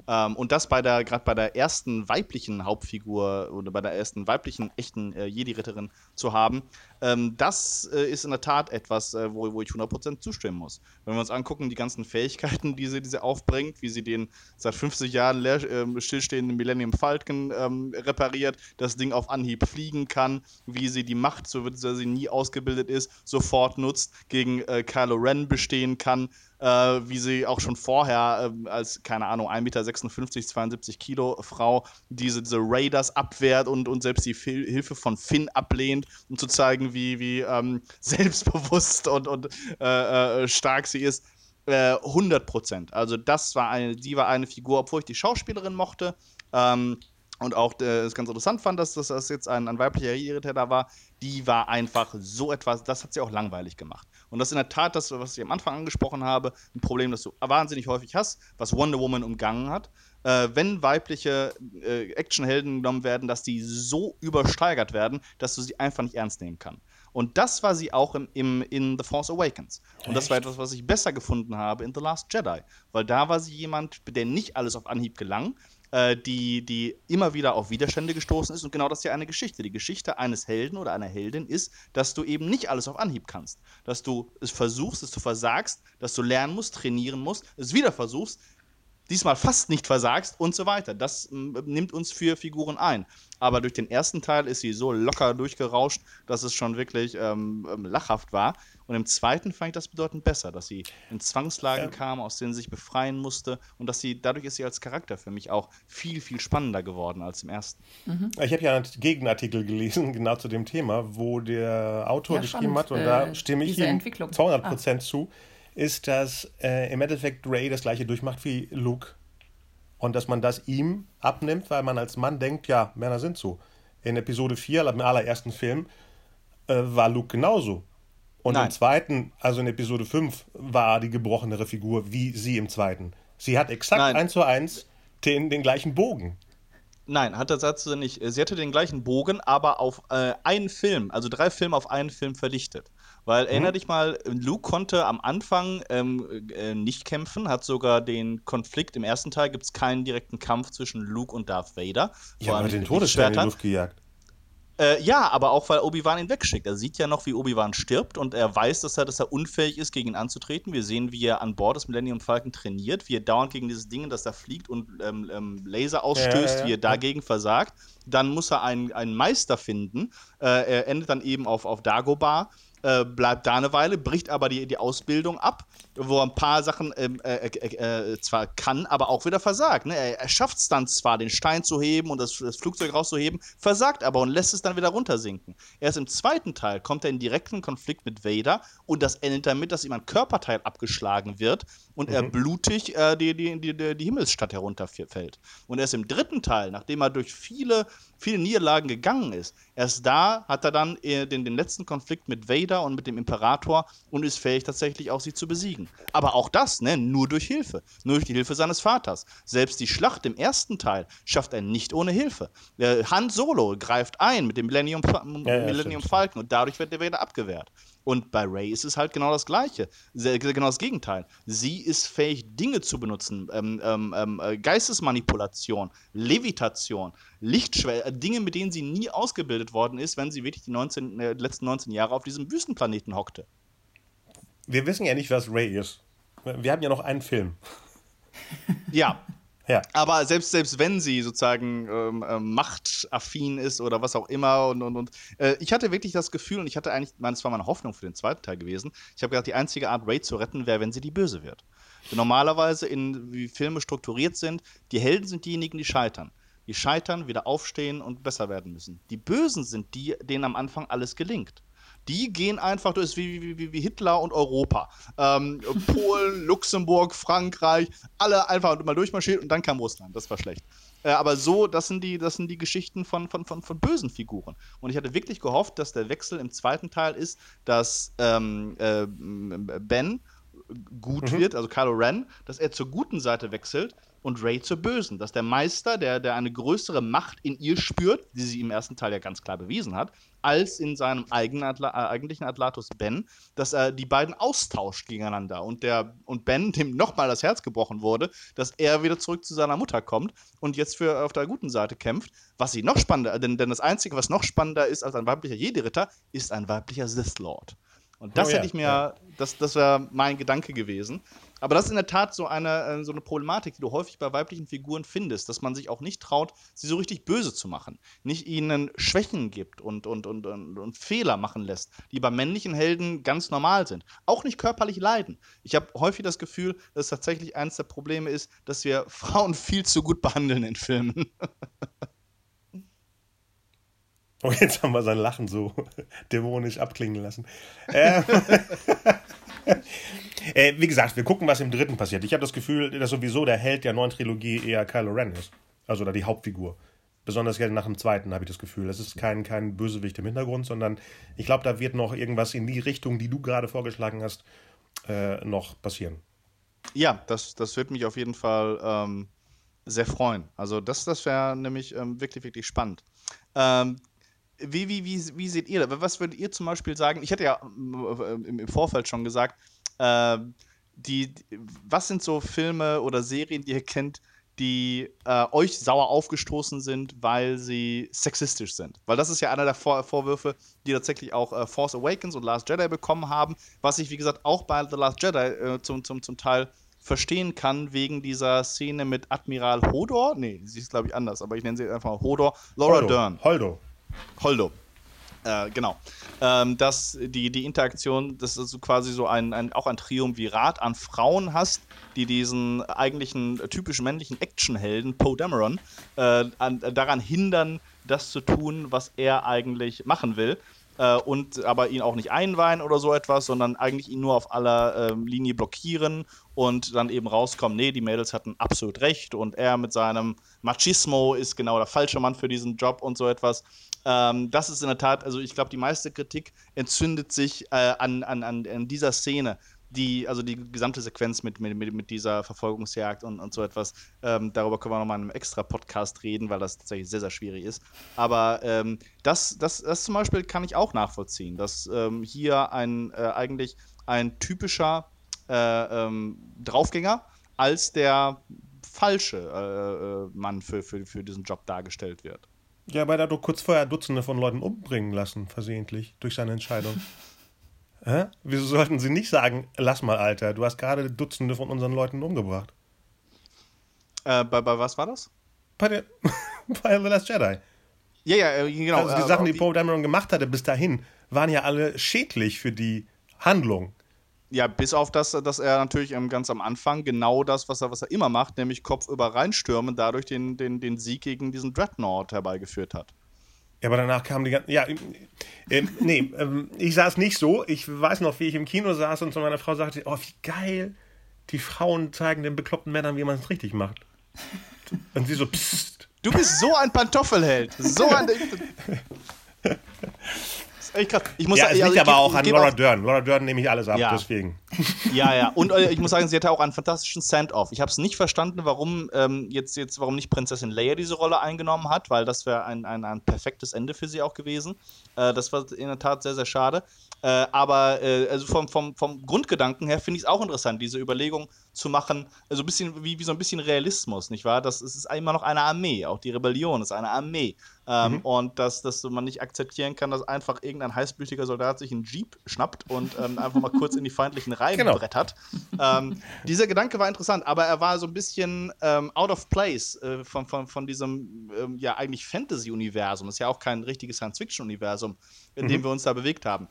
[SPEAKER 1] Ähm, und das bei der, gerade bei der ersten weiblichen Hauptfigur oder bei der ersten weiblichen echten äh, Jedi-Ritterin zu haben, ähm, das äh, ist in der Tat etwas, äh, wo, wo ich 100% zustimmen muss. Wenn wir uns angucken, die ganzen Fähigkeiten, die sie, die sie aufbringt, wie sie den seit 50 Jahren leer, äh, stillstehenden Millennium Falcon ähm, repariert, das Ding auf Anhieb fliegen kann, wie sie die Macht, so wird sie nie ausgebildet ist, sofort nutzt, gegen äh, Kylo Ren bestehen kann, äh, wie sie auch schon vorher äh, als, keine Ahnung, 1,56 Meter, 72 Kilo Frau diese, diese Raiders abwehrt und, und selbst die Hilfe von Finn ablehnt, um zu zeigen, wie, wie ähm, selbstbewusst und, und äh, äh stark sie ist. 100 äh, Prozent. Also das war eine, die war eine Figur, obwohl ich die Schauspielerin mochte. Ähm, und auch äh, es ganz interessant fand, dass das jetzt ein, ein weiblicher Irritator da war, die war einfach so etwas, das hat sie auch langweilig gemacht. Und das ist in der Tat das, was ich am Anfang angesprochen habe, ein Problem, das du wahnsinnig häufig hast, was Wonder Woman umgangen hat. Äh, wenn weibliche äh, Actionhelden genommen werden, dass die so übersteigert werden, dass du sie einfach nicht ernst nehmen kannst. Und das war sie auch im, im, in The Force Awakens. Und Echt? das war etwas, was ich besser gefunden habe in The Last Jedi. Weil da war sie jemand, der nicht alles auf Anhieb gelang, äh, die, die immer wieder auf Widerstände gestoßen ist. Und genau das ist ja eine Geschichte. Die Geschichte eines Helden oder einer Heldin ist, dass du eben nicht alles auf Anhieb kannst. Dass du es versuchst, dass du versagst, dass du lernen musst, trainieren musst, es wieder versuchst, diesmal fast nicht versagst und so weiter. Das nimmt uns für Figuren ein. Aber durch den ersten Teil ist sie so locker durchgerauscht, dass es schon wirklich ähm, ähm lachhaft war. Und im zweiten fand ich das bedeutend besser, dass sie in Zwangslagen ja. kam, aus denen sie sich befreien musste und dass sie, dadurch ist sie als Charakter für mich auch viel, viel spannender geworden als im ersten.
[SPEAKER 3] Mhm. Ich habe ja einen Gegenartikel gelesen, genau zu dem Thema, wo der Autor ja, geschrieben hat, und äh, da stimme ich ihm 200 Prozent ah. zu, ist, dass äh, im Endeffekt Ray das gleiche durchmacht wie Luke. Und dass man das ihm abnimmt, weil man als Mann denkt, ja, Männer sind so. In Episode 4, im allerersten Film, äh, war Luke genauso. Und Nein. im zweiten, also in Episode 5, war die gebrochenere Figur wie sie im zweiten. Sie hat exakt Nein. eins zu eins den, den gleichen Bogen.
[SPEAKER 1] Nein, hat der Satz nicht. Sie hatte den gleichen Bogen, aber auf äh, einen Film, also drei Filme auf einen Film verdichtet. Weil mhm. erinner dich mal, Luke konnte am Anfang ähm, äh, nicht kämpfen, hat sogar den Konflikt im ersten Teil, gibt es keinen direkten Kampf zwischen Luke und Darth Vader.
[SPEAKER 3] Ja, aber den Todesstern in die Luft gejagt.
[SPEAKER 1] Äh, ja, aber auch weil Obi-Wan ihn wegschickt. Er sieht ja noch, wie Obi-Wan stirbt und er weiß, dass er, dass er unfähig ist, gegen ihn anzutreten. Wir sehen, wie er an Bord des Millennium Falcon trainiert, wie er dauernd gegen dieses Ding, das da fliegt und ähm, ähm, Laser ausstößt, ja, ja, ja. wie er dagegen versagt. Dann muss er einen, einen Meister finden. Äh, er endet dann eben auf, auf Dagobah äh, bleibt da eine Weile, bricht aber die, die Ausbildung ab, wo er ein paar Sachen ähm, äh, äh, äh, zwar kann, aber auch wieder versagt. Ne? Er, er schafft es dann zwar, den Stein zu heben und das, das, Flugzeug rauszuheben, versagt aber und lässt es dann wieder runtersinken. Erst im zweiten Teil kommt er in direkten Konflikt mit Vader und das endet damit, dass ihm ein Körperteil abgeschlagen wird und mhm. er blutig äh, die, die, die, die Himmelsstadt herunterfällt. Und erst im dritten Teil, nachdem er durch viele, viele Niederlagen gegangen ist, erst da hat er dann äh, den, den letzten Konflikt mit Vader und mit dem Imperator und ist fähig, tatsächlich auch sie zu besiegen. Aber auch das, ne, nur durch Hilfe. Nur durch die Hilfe seines Vaters. Selbst die Schlacht im ersten Teil schafft er nicht ohne Hilfe. Äh, Han Solo greift ein mit dem Millennium, ja, Millennium Falcon und dadurch wird der Vader abgewehrt. Und bei Ray ist es halt genau das Gleiche. Genau das Gegenteil. Sie ist fähig, Dinge zu benutzen. Ähm, ähm, ähm äh, Geistesmanipulation, Levitation, Lichtschwelle, äh, Dinge, mit denen sie nie ausgebildet worden ist, wenn sie wirklich die 19, äh, letzten 19 Jahre auf diesem Wüstenplaneten hockte.
[SPEAKER 3] Wir wissen ja nicht, was Ray ist. Wir haben ja noch einen Film.
[SPEAKER 1] Ja. Ja. Aber selbst, selbst wenn sie sozusagen ähm, ähm, machtaffin ist oder was auch immer und, und, und äh, ich hatte wirklich das Gefühl und ich hatte eigentlich, das war meine Hoffnung für den zweiten Teil gewesen, ich habe gedacht, die einzige Art, Ray zu retten, wäre, wenn sie die Böse wird. Denn normalerweise, in, wie Filme strukturiert sind, die Helden sind diejenigen, die scheitern. Die scheitern, wieder aufstehen und besser werden müssen. Die Bösen sind die, denen am Anfang alles gelingt. Die gehen einfach durch, wie, wie, wie Hitler und Europa. Ähm, Polen, Luxemburg, Frankreich, alle einfach mal durchmarschiert und dann kam Russland. Das war schlecht. Äh, aber so, das sind die, das sind die Geschichten von, von, von, von bösen Figuren. Und ich hatte wirklich gehofft, dass der Wechsel im zweiten Teil ist, dass ähm, äh, Ben gut mhm. wird, also Kylo Ren, dass er zur guten Seite wechselt und Ray zur Bösen. Dass der Meister, der, der eine größere Macht in ihr spürt, die sie im ersten Teil ja ganz klar bewiesen hat, als in seinem eigenen Atla äh, eigentlichen Atlatus Ben, dass er die beiden austauscht gegeneinander und, der, und Ben, dem nochmal das Herz gebrochen wurde, dass er wieder zurück zu seiner Mutter kommt und jetzt für auf der guten Seite kämpft. Was sie noch spannender, denn, denn das Einzige, was noch spannender ist als ein weiblicher Jedi-Ritter, ist ein weiblicher Sith Lord. Und das oh, hätte ja, ich mir, ja. das, das wäre mein Gedanke gewesen. Aber das ist in der Tat so eine, äh, so eine Problematik, die du häufig bei weiblichen Figuren findest, dass man sich auch nicht traut, sie so richtig böse zu machen. Nicht ihnen Schwächen gibt und, und, und, und, und Fehler machen lässt, die bei männlichen Helden ganz normal sind. Auch nicht körperlich leiden. Ich habe häufig das Gefühl, dass tatsächlich eines der Probleme ist, dass wir Frauen viel zu gut behandeln in Filmen.
[SPEAKER 3] Oh, jetzt haben wir sein Lachen so dämonisch abklingen lassen. Ähm, äh, wie gesagt, wir gucken, was im dritten passiert. Ich habe das Gefühl, dass sowieso der Held der neuen Trilogie eher Kylo Ren ist. Also da die Hauptfigur. Besonders nach dem zweiten habe ich das Gefühl. Das ist kein, kein Bösewicht im Hintergrund, sondern ich glaube, da wird noch irgendwas in die Richtung, die du gerade vorgeschlagen hast, äh, noch passieren.
[SPEAKER 1] Ja, das, das wird mich auf jeden Fall ähm, sehr freuen. Also das, das wäre nämlich ähm, wirklich, wirklich spannend. Ähm, wie, wie, wie, wie seht ihr das? Was würdet ihr zum Beispiel sagen? Ich hatte ja äh, im Vorfeld schon gesagt, äh, die, was sind so Filme oder Serien, die ihr kennt, die äh, euch sauer aufgestoßen sind, weil sie sexistisch sind. Weil das ist ja einer der Vor Vorwürfe, die tatsächlich auch äh, Force Awakens und Last Jedi bekommen haben, was ich, wie gesagt, auch bei The Last Jedi äh, zum, zum, zum Teil verstehen kann, wegen dieser Szene mit Admiral Hodor. Nee, sie ist, glaube ich, anders, aber ich nenne sie einfach mal Hodor. Laura
[SPEAKER 3] Holdo.
[SPEAKER 1] Dern.
[SPEAKER 3] Holdo.
[SPEAKER 1] Holdo. Äh, genau. Ähm, dass die, die Interaktion, dass du quasi so ein, ein, auch ein Triumvirat an Frauen hast, die diesen eigentlichen typisch männlichen Actionhelden Poe Dameron äh, an, daran hindern, das zu tun, was er eigentlich machen will. Äh, und aber ihn auch nicht einweihen oder so etwas, sondern eigentlich ihn nur auf aller ähm, Linie blockieren und dann eben rauskommen, nee, die Mädels hatten absolut recht und er mit seinem Machismo ist genau der falsche Mann für diesen Job und so etwas. Ähm, das ist in der Tat, also ich glaube, die meiste Kritik entzündet sich äh, an, an, an dieser Szene. Die, also die gesamte Sequenz mit, mit, mit dieser Verfolgungsjagd und, und so etwas, ähm, darüber können wir nochmal in einem extra Podcast reden, weil das tatsächlich sehr, sehr schwierig ist. Aber ähm, das, das, das zum Beispiel kann ich auch nachvollziehen, dass ähm, hier ein äh, eigentlich ein typischer äh, ähm, Draufgänger als der falsche äh, äh, Mann für, für, für diesen Job dargestellt wird.
[SPEAKER 3] Ja, weil er doch kurz vorher Dutzende von Leuten umbringen lassen, versehentlich, durch seine Entscheidung. Hä? Wieso sollten sie nicht sagen, lass mal, Alter, du hast gerade Dutzende von unseren Leuten umgebracht?
[SPEAKER 1] Äh, bei, bei was war das?
[SPEAKER 3] Bei, der, bei The Last Jedi.
[SPEAKER 1] Ja, ja, äh, genau.
[SPEAKER 3] Also die äh, Sachen, die, die Poe Dameron gemacht hatte bis dahin, waren ja alle schädlich für die Handlung.
[SPEAKER 1] Ja, bis auf das, dass er natürlich ganz am Anfang genau das, was er, was er immer macht, nämlich Kopf über reinstürmen, dadurch den, den, den Sieg gegen diesen Dreadnought herbeigeführt hat.
[SPEAKER 3] Ja, aber danach kamen die ganzen. Ja, äh, nee, äh, ich saß nicht so. Ich weiß noch, wie ich im Kino saß und zu meiner Frau sagte: Oh, wie geil. Die Frauen zeigen den bekloppten Männern, wie man es richtig macht. Und sie so: Psst.
[SPEAKER 1] Du bist so ein Pantoffelheld. So ein.
[SPEAKER 3] echt krass. Ich muss ja, sagen, es liegt also, aber auch an Laura Dern. Laura Dern nehme ich alles ab, ja. deswegen.
[SPEAKER 1] Ja, ja. Und äh, ich muss sagen, sie hatte auch einen fantastischen Send-Off. Ich habe es nicht verstanden, warum ähm, jetzt, jetzt, warum nicht Prinzessin Leia diese Rolle eingenommen hat, weil das wäre ein, ein, ein perfektes Ende für sie auch gewesen. Äh, das war in der Tat sehr, sehr schade. Äh, aber äh, also vom, vom, vom Grundgedanken her finde ich es auch interessant, diese Überlegung zu machen, also ein bisschen wie, wie so ein bisschen Realismus, nicht wahr? Das, es ist immer noch eine Armee, auch die Rebellion ist eine Armee. Ähm, mhm. Und dass, dass man nicht akzeptieren kann, dass einfach irgendein heißblütiger Soldat sich einen Jeep schnappt und ähm, einfach mal kurz in die feindlichen reinbrettert. Genau. Ähm, dieser Gedanke war interessant, aber er war so ein bisschen ähm, out of place äh, von, von, von diesem ähm, ja eigentlich Fantasy-Universum. Das ist ja auch kein richtiges Science-Fiction-Universum, in mhm. dem wir uns da bewegt haben.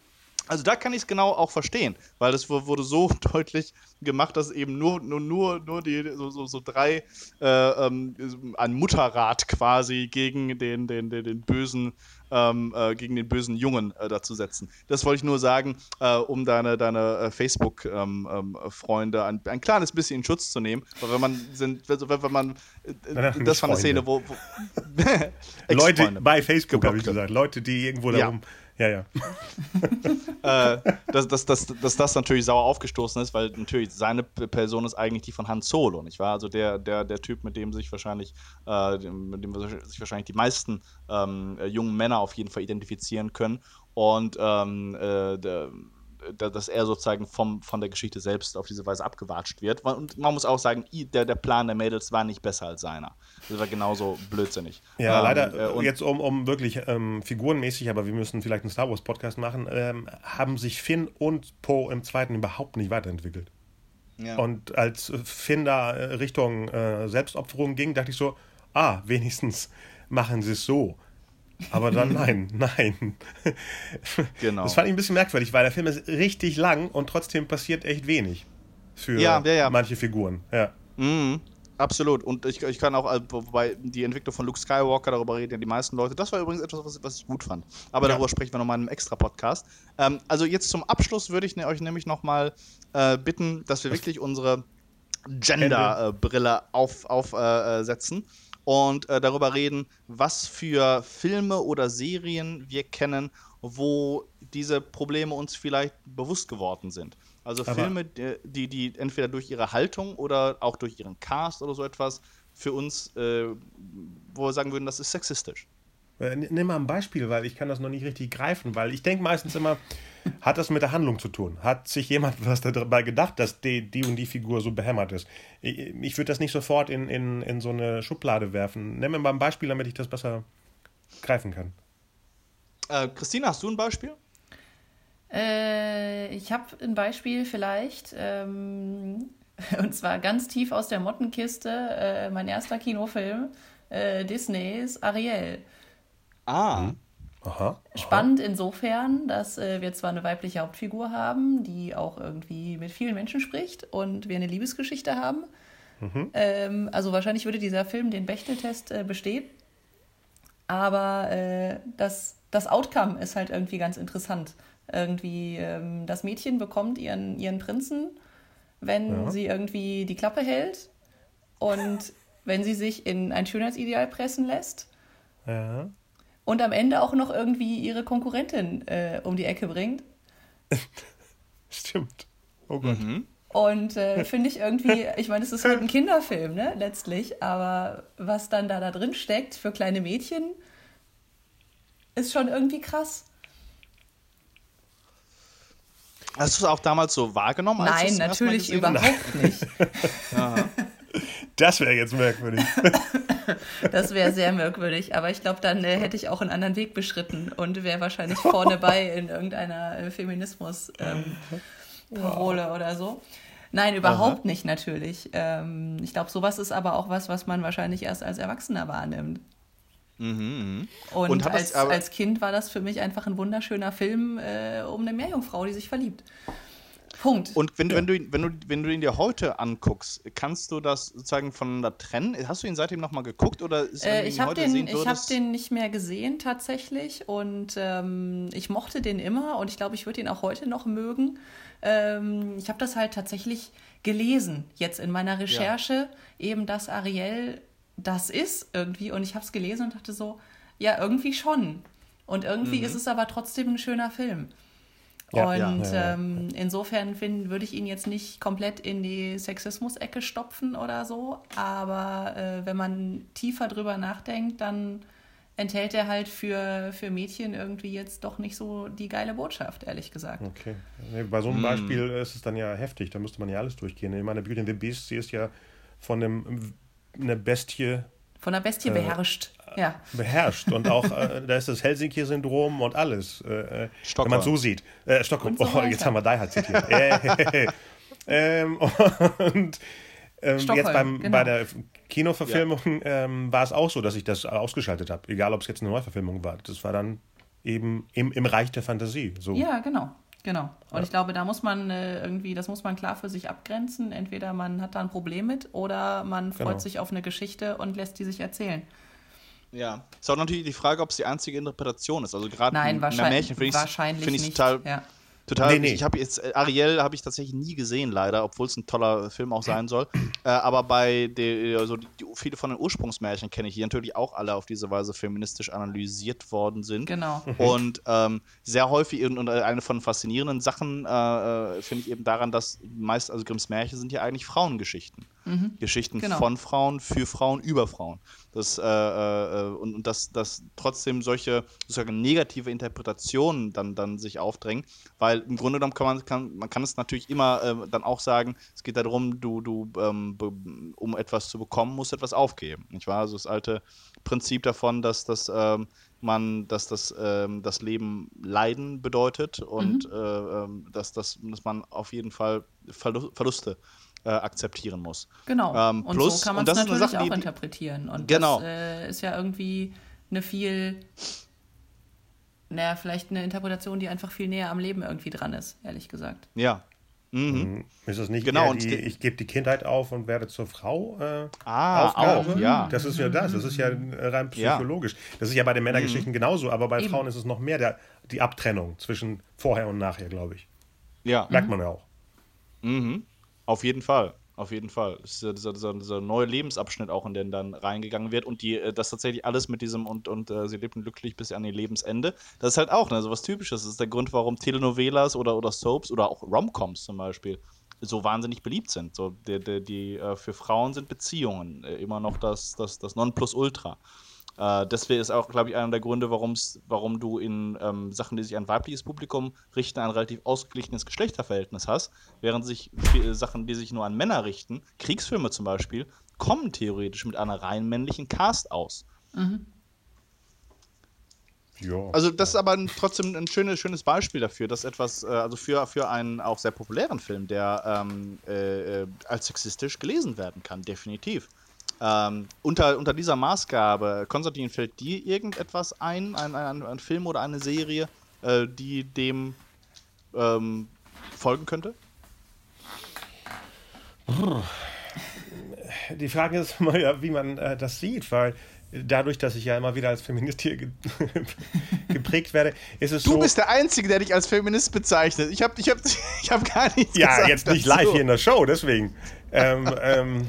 [SPEAKER 1] Also da kann ich es genau auch verstehen, weil das wurde so deutlich gemacht, dass eben nur, nur, nur, nur die so, so, so drei äh, ähm, ein Mutterrat quasi gegen den, den, den, den bösen ähm, äh, gegen den bösen Jungen äh, dazu setzen. Das wollte ich nur sagen, äh, um deine, deine äh, Facebook-Freunde ähm, ähm ein, ein kleines bisschen in Schutz zu nehmen. Weil wenn man sind, wenn, wenn man äh, das war eine Szene, wo, wo
[SPEAKER 3] Leute bei Facebook habe ich gesagt, Leute, die irgendwo da ja. Ja, ja.
[SPEAKER 1] äh, dass, dass, dass, dass das natürlich sauer aufgestoßen ist, weil natürlich seine Person ist eigentlich die von Han Solo, nicht wahr? Also der, der, der Typ, mit dem sich wahrscheinlich, äh, mit dem sich wahrscheinlich die meisten ähm, jungen Männer auf jeden Fall identifizieren können. Und ähm, äh, der, dass er sozusagen vom, von der Geschichte selbst auf diese Weise abgewatscht wird. Und man muss auch sagen, der, der Plan der Mädels war nicht besser als seiner. Das war genauso blödsinnig.
[SPEAKER 3] Ja, ähm, leider, äh, jetzt um, um wirklich ähm, figurenmäßig, aber wir müssen vielleicht einen Star Wars Podcast machen, ähm, haben sich Finn und Poe im zweiten überhaupt nicht weiterentwickelt. Ja. Und als Finn da äh, Richtung äh, Selbstopferung ging, dachte ich so, ah, wenigstens machen sie es so. Aber dann nein, nein. Genau. Das fand ich ein bisschen merkwürdig, weil der Film ist richtig lang und trotzdem passiert echt wenig für ja, ja, ja. manche Figuren. Ja.
[SPEAKER 1] Mhm. Absolut. Und ich, ich kann auch, äh, wobei die Entwicklung von Luke Skywalker, darüber reden ja die meisten Leute. Das war übrigens etwas, was, was ich gut fand. Aber ja. darüber sprechen wir nochmal in einem extra Podcast. Ähm, also jetzt zum Abschluss würde ich ne, euch nämlich nochmal äh, bitten, dass wir wirklich unsere Gender-Brille äh, aufsetzen. Auf, äh, äh und äh, darüber reden, was für Filme oder Serien wir kennen, wo diese Probleme uns vielleicht bewusst geworden sind. Also Aber Filme, die, die entweder durch ihre Haltung oder auch durch ihren Cast oder so etwas für uns, äh, wo wir sagen würden, das ist sexistisch.
[SPEAKER 3] Äh, nimm mal ein Beispiel, weil ich kann das noch nicht richtig greifen, weil ich denke meistens immer, hat das mit der Handlung zu tun? Hat sich jemand was dabei gedacht, dass die, die und die Figur so behämmert ist? Ich, ich würde das nicht sofort in, in, in so eine Schublade werfen. Nimm mir mal ein Beispiel, damit ich das besser greifen kann.
[SPEAKER 1] Äh, Christina, hast du ein Beispiel?
[SPEAKER 2] Äh, ich habe ein Beispiel vielleicht. Ähm, und zwar ganz tief aus der Mottenkiste. Äh, mein erster Kinofilm. Äh, Disneys Ariel.
[SPEAKER 1] Ah. Mhm.
[SPEAKER 2] Aha, aha. Spannend insofern, dass äh, wir zwar eine weibliche Hauptfigur haben, die auch irgendwie mit vielen Menschen spricht und wir eine Liebesgeschichte haben. Mhm. Ähm, also wahrscheinlich würde dieser Film den Bechteltest äh, bestehen. Aber äh, das, das Outcome ist halt irgendwie ganz interessant. Irgendwie, ähm, das Mädchen bekommt ihren, ihren Prinzen, wenn ja. sie irgendwie die Klappe hält und wenn sie sich in ein Schönheitsideal pressen lässt. Ja und am Ende auch noch irgendwie ihre Konkurrentin äh, um die Ecke bringt.
[SPEAKER 3] Stimmt. Oh Gott. Mhm.
[SPEAKER 2] Und äh, finde ich irgendwie, ich meine, es ist halt ein Kinderfilm, ne, letztlich, aber was dann da, da drin steckt für kleine Mädchen, ist schon irgendwie krass.
[SPEAKER 1] Hast du es auch damals so wahrgenommen?
[SPEAKER 2] Nein, natürlich überhaupt nicht.
[SPEAKER 3] das wäre jetzt merkwürdig.
[SPEAKER 2] Das wäre sehr merkwürdig, aber ich glaube, dann äh, hätte ich auch einen anderen Weg beschritten und wäre wahrscheinlich vorne bei in irgendeiner äh, Feminismus-Parole ähm, oder so. Nein, überhaupt Aha. nicht natürlich. Ähm, ich glaube, sowas ist aber auch was, was man wahrscheinlich erst als Erwachsener wahrnimmt. Mhm, mhm. und, und als, als Kind war das für mich einfach ein wunderschöner Film äh, um eine Meerjungfrau, die sich verliebt. Punkt.
[SPEAKER 1] Und wenn, ja. wenn, du, wenn, du, wenn du ihn dir heute anguckst, kannst du das sozusagen voneinander trennen? Hast du ihn seitdem nochmal geguckt oder ist,
[SPEAKER 2] äh, ich habe den, hab den nicht mehr gesehen tatsächlich und ähm, ich mochte den immer und ich glaube, ich würde ihn auch heute noch mögen. Ähm, ich habe das halt tatsächlich gelesen jetzt in meiner Recherche, ja. eben dass Ariel das ist irgendwie und ich habe es gelesen und dachte so, ja, irgendwie schon. Und irgendwie mhm. ist es aber trotzdem ein schöner Film. Ja, und ja. Ähm, insofern find, würde ich ihn jetzt nicht komplett in die Sexismus-Ecke stopfen oder so. Aber äh, wenn man tiefer drüber nachdenkt, dann enthält er halt für, für Mädchen irgendwie jetzt doch nicht so die geile Botschaft, ehrlich gesagt.
[SPEAKER 3] Okay. Bei so einem hm. Beispiel ist es dann ja heftig, da müsste man ja alles durchgehen. Ich meine, Beauty and the Beast, sie ist ja von einem, einer Bestie
[SPEAKER 2] Von der Bestie äh, beherrscht. Ja.
[SPEAKER 3] Beherrscht. Und auch, äh, da ist das Helsinki-Syndrom und alles. Äh, äh wenn man so sieht. Äh, Stockholm. So oh, jetzt haben wir Die Hard zitiert. ähm, und ähm, jetzt beim, genau. bei der Kinoverfilmung ja. ähm, war es auch so, dass ich das ausgeschaltet habe. Egal, ob es jetzt eine Neuverfilmung war. Das war dann eben im, im Reich der Fantasie. So.
[SPEAKER 2] Ja, genau. Genau. Und ja. ich glaube, da muss man äh, irgendwie, das muss man klar für sich abgrenzen. Entweder man hat da ein Problem mit oder man freut genau. sich auf eine Geschichte und lässt die sich erzählen.
[SPEAKER 1] Ja. Ist auch natürlich die Frage, ob es die einzige Interpretation ist. Also gerade
[SPEAKER 2] in Märchen finde ich es
[SPEAKER 1] total
[SPEAKER 2] ja.
[SPEAKER 1] Total. Nee, nee. Ich habe jetzt äh, Ariel habe ich tatsächlich nie gesehen, leider, obwohl es ein toller Film auch sein soll. Äh, aber bei der, also die, viele von den Ursprungsmärchen kenne ich, die natürlich auch alle auf diese Weise feministisch analysiert worden sind.
[SPEAKER 2] Genau.
[SPEAKER 1] Mhm. Und ähm, sehr häufig und eine von faszinierenden Sachen äh, äh, finde ich eben daran, dass meist, also Grimms Märchen sind ja eigentlich Frauengeschichten. Mhm. Geschichten genau. von Frauen, für Frauen, über Frauen. Das, äh, äh, und, und dass, dass trotzdem solche sozusagen negative Interpretationen dann, dann sich aufdrängen, weil im Grunde genommen kann man, kann, man kann es natürlich immer äh, dann auch sagen, es geht darum, du, du ähm, um etwas zu bekommen, musst etwas aufgeben. Nicht wahr? Also das alte Prinzip davon, dass das ähm, man, dass das, ähm, das Leben Leiden bedeutet und mhm. äh, ähm, dass, das, dass man auf jeden Fall Verluste äh, akzeptieren muss.
[SPEAKER 2] Genau. Ähm, und plus, so kann man es natürlich Sache, auch interpretieren. Und
[SPEAKER 1] genau.
[SPEAKER 2] das äh, ist ja irgendwie eine viel, naja, vielleicht eine Interpretation, die einfach viel näher am Leben irgendwie dran ist, ehrlich gesagt.
[SPEAKER 1] Ja.
[SPEAKER 3] Mhm. mhm. Ist es nicht genau, die, ich gebe die Kindheit auf und werde zur Frau? Äh,
[SPEAKER 1] ah, Aufgabe?
[SPEAKER 3] auch, ja. Das ist ja das, das ist ja rein psychologisch. Ja. Das ist ja bei den Männergeschichten mhm. genauso, aber bei Eben. Frauen ist es noch mehr der, die Abtrennung zwischen vorher und nachher, glaube ich.
[SPEAKER 1] Ja.
[SPEAKER 3] Merkt man ja auch.
[SPEAKER 1] Mhm. Auf jeden Fall. Auf jeden Fall. Dieser, dieser, dieser, neue Lebensabschnitt auch, in den dann reingegangen wird und die, äh, das tatsächlich alles mit diesem und, und äh, sie lebten glücklich bis an ihr Lebensende. Das ist halt auch ne, so was Typisches. Das ist der Grund, warum Telenovelas oder, oder Soaps oder auch Romcoms zum Beispiel so wahnsinnig beliebt sind. So, die, die, die äh, für Frauen sind Beziehungen äh, immer noch das, das, das Nonplusultra. Äh, deswegen ist auch, glaube ich, einer der Gründe, warum du in ähm, Sachen, die sich an weibliches Publikum richten, ein relativ ausgeglichenes Geschlechterverhältnis hast, während sich viele Sachen, die sich nur an Männer richten, Kriegsfilme zum Beispiel, kommen theoretisch mit einer rein männlichen Cast aus. Mhm.
[SPEAKER 3] Ja.
[SPEAKER 1] Also das ist aber ein, trotzdem ein schönes, schönes Beispiel dafür, dass etwas, äh, also für, für einen auch sehr populären Film, der ähm, äh, äh als sexistisch gelesen werden kann, definitiv. Ähm, unter, unter dieser Maßgabe, Konstantin, fällt dir irgendetwas ein, ein, ein, ein Film oder eine Serie, äh, die dem ähm, folgen könnte?
[SPEAKER 3] Die Frage ist mal, ja, wie man äh, das sieht, weil dadurch, dass ich ja immer wieder als Feminist hier ge geprägt werde, ist es
[SPEAKER 1] du
[SPEAKER 3] so.
[SPEAKER 1] Du bist der Einzige, der dich als Feminist bezeichnet. Ich habe ich hab, ich hab gar nichts
[SPEAKER 3] ja, gesagt. Ja, jetzt nicht dazu. live hier in der Show, deswegen. ähm, ähm,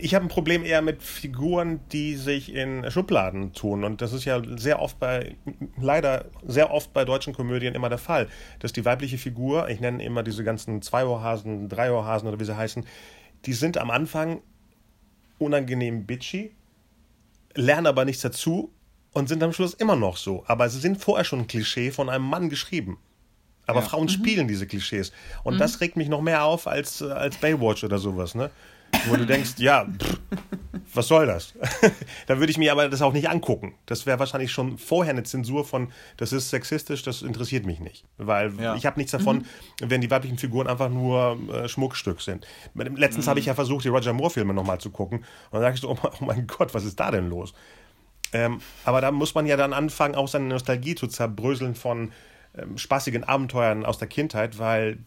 [SPEAKER 3] ich habe ein Problem eher mit Figuren, die sich in Schubladen tun. Und das ist ja sehr oft bei, leider sehr oft bei deutschen Komödien immer der Fall, dass die weibliche Figur, ich nenne immer diese ganzen Zweiohrhasen, Dreiohrhasen oder wie sie heißen, die sind am Anfang unangenehm bitchy, lernen aber nichts dazu und sind am Schluss immer noch so. Aber sie sind vorher schon ein Klischee von einem Mann geschrieben. Aber ja. Frauen mhm. spielen diese Klischees. Und mhm. das regt mich noch mehr auf als, als Baywatch oder sowas, ne? Wo du denkst, ja, pff, was soll das? da würde ich mir aber das auch nicht angucken. Das wäre wahrscheinlich schon vorher eine Zensur von, das ist sexistisch, das interessiert mich nicht. Weil ja. ich habe nichts davon, mhm. wenn die weiblichen Figuren einfach nur äh, Schmuckstück sind. Letztens mhm. habe ich ja versucht, die Roger Moore-Filme nochmal zu gucken. Und dann sage ich so, oh mein Gott, was ist da denn los? Ähm, aber da muss man ja dann anfangen, auch seine Nostalgie zu zerbröseln von ähm, spaßigen Abenteuern aus der Kindheit, weil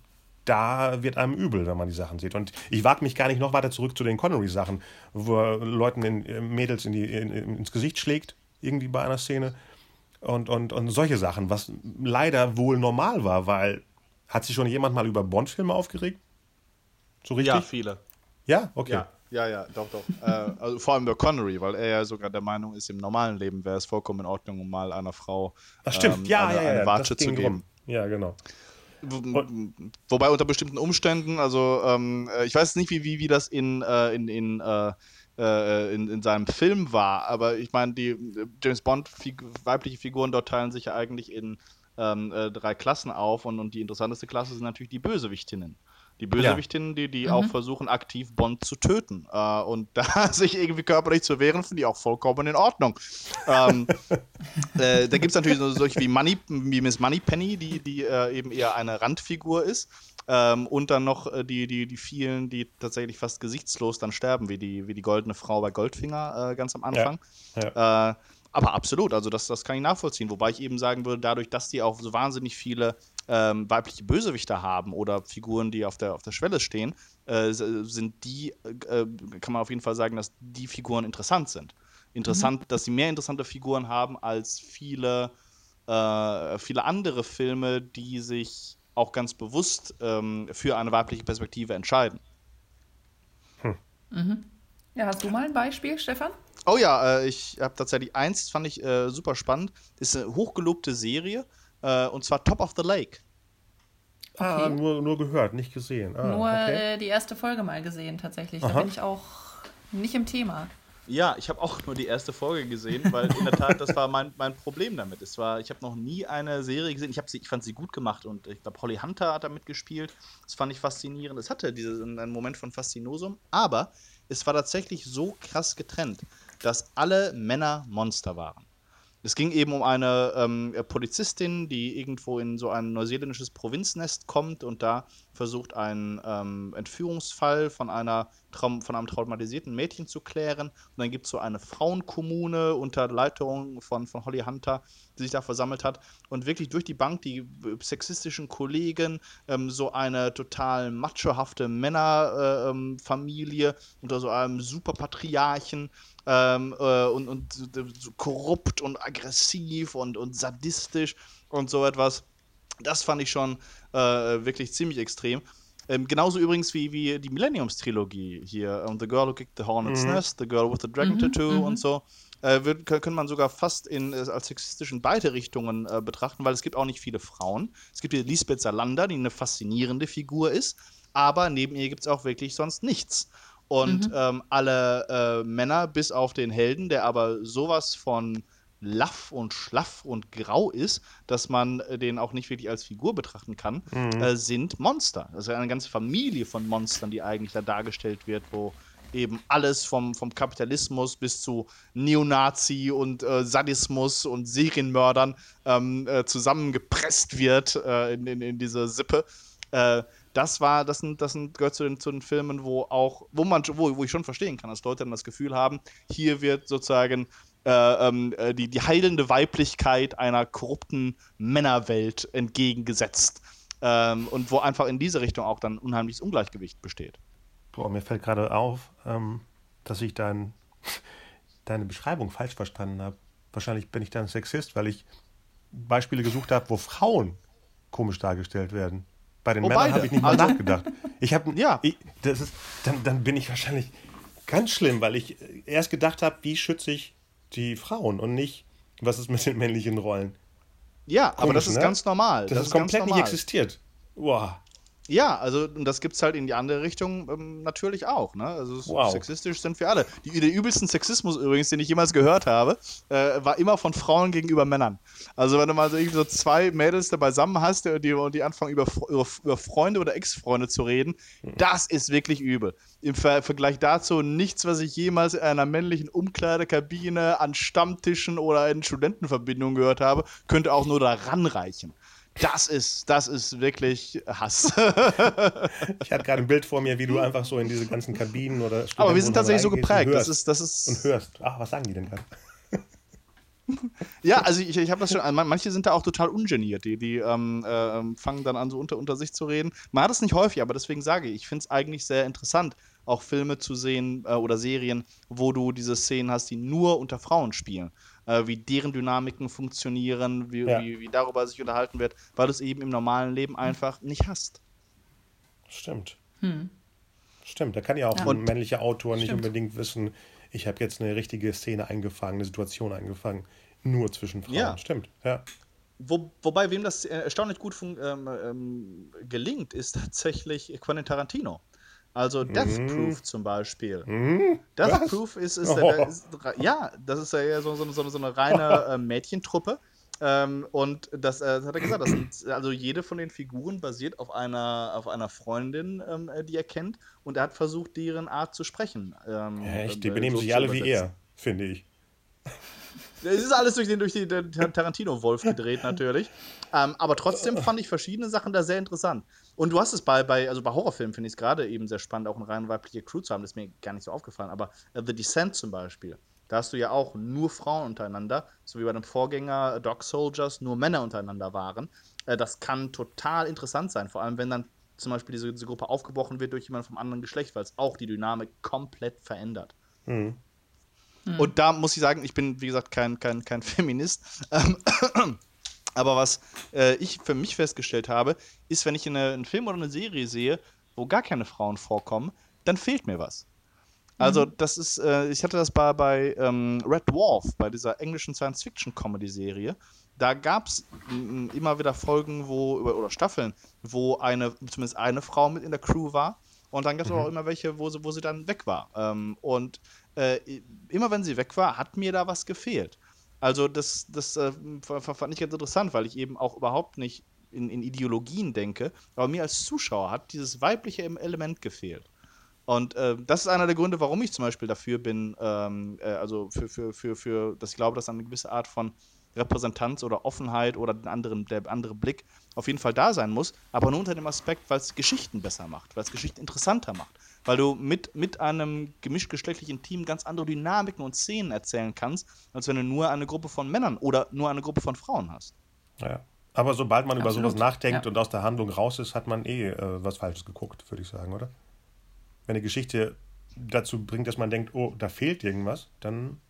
[SPEAKER 3] da wird einem übel, wenn man die Sachen sieht. Und ich wage mich gar nicht noch weiter zurück zu den Connery-Sachen, wo er Leuten in, äh, Mädels in die, in, ins Gesicht schlägt, irgendwie bei einer Szene. Und, und, und solche Sachen, was leider wohl normal war, weil hat sich schon jemand mal über Bond-Filme aufgeregt?
[SPEAKER 1] So richtig? Ja, viele.
[SPEAKER 3] Ja, okay.
[SPEAKER 1] Ja. Ja, ja, doch, doch. äh, also vor allem über Connery, weil er ja sogar der Meinung ist, im normalen Leben wäre es vollkommen in Ordnung, um mal einer Frau
[SPEAKER 3] Ach, stimmt. Ähm, ja,
[SPEAKER 1] eine,
[SPEAKER 3] ja, ja,
[SPEAKER 1] eine Watsche zu geben.
[SPEAKER 3] Rum. Ja, genau.
[SPEAKER 1] Wobei unter bestimmten Umständen, also ähm, äh, ich weiß nicht, wie, wie, wie das in, äh, in, in, äh, äh, in, in, seinem Film war, aber ich meine, die James Bond -Fig weibliche Figuren dort teilen sich ja eigentlich in ähm, äh, drei Klassen auf und, und die interessanteste Klasse sind natürlich die Bösewichtinnen Die Bösewichtinnen, die, die mhm. auch versuchen, aktiv Bond zu töten. Äh, und da sich irgendwie körperlich zu wehren, finde ich auch vollkommen in Ordnung. ähm, äh, da gibt es natürlich so solche wie, Money, wie Miss Moneypenny, die, die äh, eben eher eine Randfigur ist. Ähm, und dann noch äh, die, die, die vielen, die tatsächlich fast gesichtslos dann sterben, wie die, wie die goldene Frau bei Goldfinger äh, ganz am Anfang. Ja. Ja. Äh, aber absolut, also das, das kann ich nachvollziehen. Wobei ich eben sagen würde, dadurch, dass die auch so wahnsinnig viele ähm, weibliche Bösewichter haben oder Figuren, die auf der, auf der Schwelle stehen, äh, sind die, äh, kann man auf jeden Fall sagen, dass die Figuren interessant sind. Interessant, mhm. dass sie mehr interessante Figuren haben als viele, äh, viele andere Filme, die sich auch ganz bewusst ähm, für eine weibliche Perspektive entscheiden.
[SPEAKER 2] Hm. Mhm. Ja, hast du mal ein Beispiel, Stefan?
[SPEAKER 1] Oh ja, äh, ich habe tatsächlich eins, fand ich äh, super spannend. Ist eine hochgelobte Serie äh, und zwar Top of the Lake.
[SPEAKER 3] Ah, okay. Ah, nur, nur gehört, nicht gesehen. Ah,
[SPEAKER 2] nur okay. Äh, die erste Folge mal gesehen, tatsächlich. Aha. Da bin ich auch nicht im Thema.
[SPEAKER 1] Ja, ich habe auch nur die erste Folge gesehen, weil in der Tat, das war mein, mein Problem damit. Es war, ich habe noch nie eine Serie gesehen. Ich, sie, ich fand sie gut gemacht und ich glaube, Holly Hunter hat da mitgespielt. Das fand ich faszinierend. Es hatte diesen, einen Moment von Faszinosum, aber es war tatsächlich so krass getrennt, dass alle Männer Monster waren. Es ging eben um eine ähm, Polizistin, die irgendwo in so ein neuseeländisches Provinznest kommt und da versucht, einen ähm, Entführungsfall von, einer Traum von einem traumatisierten Mädchen zu klären. Und dann gibt es so eine Frauenkommune unter Leitung von, von Holly Hunter, die sich da versammelt hat. Und wirklich durch die Bank die sexistischen Kollegen, ähm, so eine total machohafte Männerfamilie äh, unter so einem Superpatriarchen ähm, äh, und, und so korrupt und aggressiv und, und sadistisch und so etwas. Das fand ich schon äh, wirklich ziemlich extrem. Ähm, genauso übrigens wie, wie die Millenniums-Trilogie hier. Um, the Girl Who Kicked the Hornet's mhm. Nest, The Girl with the Dragon mhm, Tattoo mhm. und so. Äh, wird, kann man sogar fast in, äh, als sexistisch in beide Richtungen äh, betrachten, weil es gibt auch nicht viele Frauen. Es gibt hier Lisbeth Salander, die eine faszinierende Figur ist, aber neben ihr gibt es auch wirklich sonst nichts. Und mhm. ähm, alle äh, Männer, bis auf den Helden, der aber sowas von laff und schlaff und grau ist, dass man äh, den auch nicht wirklich als Figur betrachten kann, mhm. äh, sind Monster. Das ist eine ganze Familie von Monstern, die eigentlich da dargestellt wird, wo eben alles vom, vom Kapitalismus bis zu Neonazi und äh, Sadismus und Serienmördern ähm, äh, zusammengepresst wird äh, in, in, in, diese Sippe. Das war, das sind, das sind, gehört zu den, zu den Filmen, wo auch, wo man, wo, wo ich schon verstehen kann, dass Leute dann das Gefühl haben, hier wird sozusagen äh, ähm, äh, die, die heilende Weiblichkeit einer korrupten Männerwelt entgegengesetzt. Ähm, und wo einfach in diese Richtung auch dann unheimliches Ungleichgewicht besteht.
[SPEAKER 3] Boah, mir fällt gerade auf, ähm, dass ich dein, deine Beschreibung falsch verstanden habe. Wahrscheinlich bin ich dann Sexist, weil ich Beispiele gesucht habe, wo Frauen komisch dargestellt werden. Bei den oh, Männern habe ich nicht mal also, nachgedacht. Ich habe, ja, ich, das ist, dann, dann bin ich wahrscheinlich ganz schlimm, weil ich erst gedacht habe, wie schütze ich die Frauen und nicht, was ist mit den männlichen Rollen.
[SPEAKER 1] Ja, Komisch, aber das ist ne? ganz normal.
[SPEAKER 3] Das, das ist komplett nicht existiert. Wow.
[SPEAKER 1] Ja, also und das gibt es halt in die andere Richtung ähm, natürlich auch. Ne? Also wow. sexistisch sind wir alle. Die, der übelsten Sexismus übrigens, den ich jemals gehört habe, äh, war immer von Frauen gegenüber Männern. Also wenn du mal so, irgendwie so zwei Mädels da beisammen hast die, die anfangen über, über, über Freunde oder Ex-Freunde zu reden, mhm. das ist wirklich übel. Im Ver Vergleich dazu nichts, was ich jemals in einer männlichen Umkleidekabine, an Stammtischen oder in Studentenverbindungen gehört habe, könnte auch nur daran reichen. Das ist, das ist wirklich Hass.
[SPEAKER 3] ich hatte gerade ein Bild vor mir, wie du einfach so in diese ganzen Kabinen oder
[SPEAKER 1] Aber wir sind tatsächlich so geprägt. Das ist, das ist
[SPEAKER 3] und hörst. Ach, was sagen die denn gerade?
[SPEAKER 1] ja, also ich, ich habe das schon. Manche sind da auch total ungeniert. Die, die ähm, äh, fangen dann an, so unter, unter sich zu reden. Man hat es nicht häufig, aber deswegen sage ich, ich finde es eigentlich sehr interessant, auch Filme zu sehen äh, oder Serien, wo du diese Szenen hast, die nur unter Frauen spielen äh, wie deren Dynamiken funktionieren, wie, ja. wie, wie, darüber sich unterhalten wird, weil du es eben im normalen Leben einfach nicht hast.
[SPEAKER 3] Stimmt. Hm. Stimmt, da kann ja auch ja. ein männlicher Autor nicht Stimmt. unbedingt wissen, ich habe jetzt eine richtige Szene eingefangen, eine Situation eingefangen, nur zwischen Frauen. Ja. Stimmt, ja.
[SPEAKER 1] Wo, wobei, wem das erstaunlich gut ähm, ähm, gelingt, ist tatsächlich Quentin Tarantino. Also Death mhm. Proof zum Beispiel. Mhm. Death Was? Proof ist, ist, oh. ist, ja, das ist ja so, so, so, so eine reine äh, Mädchentruppe, Ähm, und das, äh, das, hat er gesagt. Sind, also jede von den Figuren basiert auf einer, auf einer Freundin, ähm, äh, die er kennt. Und er hat versucht, deren Art zu sprechen.
[SPEAKER 3] Ähm, Echt? Die äh, benehmen sich alle wie er, finde ich.
[SPEAKER 1] Es ist alles durch den, durch den Tarantino-Wolf gedreht, natürlich. Ähm, aber trotzdem fand ich verschiedene Sachen da sehr interessant. Und du hast es bei, bei also bei Horrorfilmen finde ich es gerade eben sehr spannend, auch eine rein weibliche Crew zu haben. Das ist mir gar nicht so aufgefallen. Aber uh, The Descent zum Beispiel, da hast du ja auch nur Frauen untereinander, so wie bei dem Vorgänger Dog Soldiers nur Männer untereinander waren. Äh, das kann total interessant sein, vor allem wenn dann zum Beispiel diese, diese Gruppe aufgebrochen wird durch jemanden vom anderen Geschlecht, weil es auch die Dynamik komplett verändert. Mhm. Mhm. Und da muss ich sagen, ich bin, wie gesagt, kein, kein, kein Feminist. Ähm, aber was äh, ich für mich festgestellt habe, ist, wenn ich eine, einen Film oder eine Serie sehe, wo gar keine Frauen vorkommen, dann fehlt mir was. Also, mhm. das ist, äh, ich hatte das bei, bei ähm, Red Dwarf, bei dieser englischen Science-Fiction-Comedy-Serie. Da gab es immer wieder Folgen, wo, oder Staffeln, wo eine, zumindest eine Frau mit in der Crew war. Und dann gab es mhm. auch immer welche, wo sie, wo sie dann weg war. Ähm, und äh, immer wenn sie weg war, hat mir da was gefehlt. Also das, das äh, fand ich ganz interessant, weil ich eben auch überhaupt nicht in, in, Ideologien denke, aber mir als Zuschauer hat dieses weibliche Element gefehlt. Und äh, das ist einer der Gründe, warum ich zum Beispiel dafür bin, ähm, äh, also für, für, für, für, dass ich glaube, dass eine gewisse Art von Repräsentanz oder Offenheit oder den anderen, der andere Blick auf jeden Fall da sein muss, aber nur unter dem Aspekt, weil es Geschichten besser macht, weil es Geschichten interessanter macht, weil du mit, mit einem gemischtgeschlechtlichen Team ganz andere Dynamiken und Szenen erzählen kannst, als wenn du nur eine Gruppe von Männern oder nur eine Gruppe von Frauen hast.
[SPEAKER 3] Ja. Aber sobald man Absolut. über sowas nachdenkt ja. und aus der Handlung raus ist, hat man eh äh, was Falsches geguckt, würde ich sagen, oder? Wenn eine Geschichte dazu bringt, dass man denkt, oh, da fehlt irgendwas, dann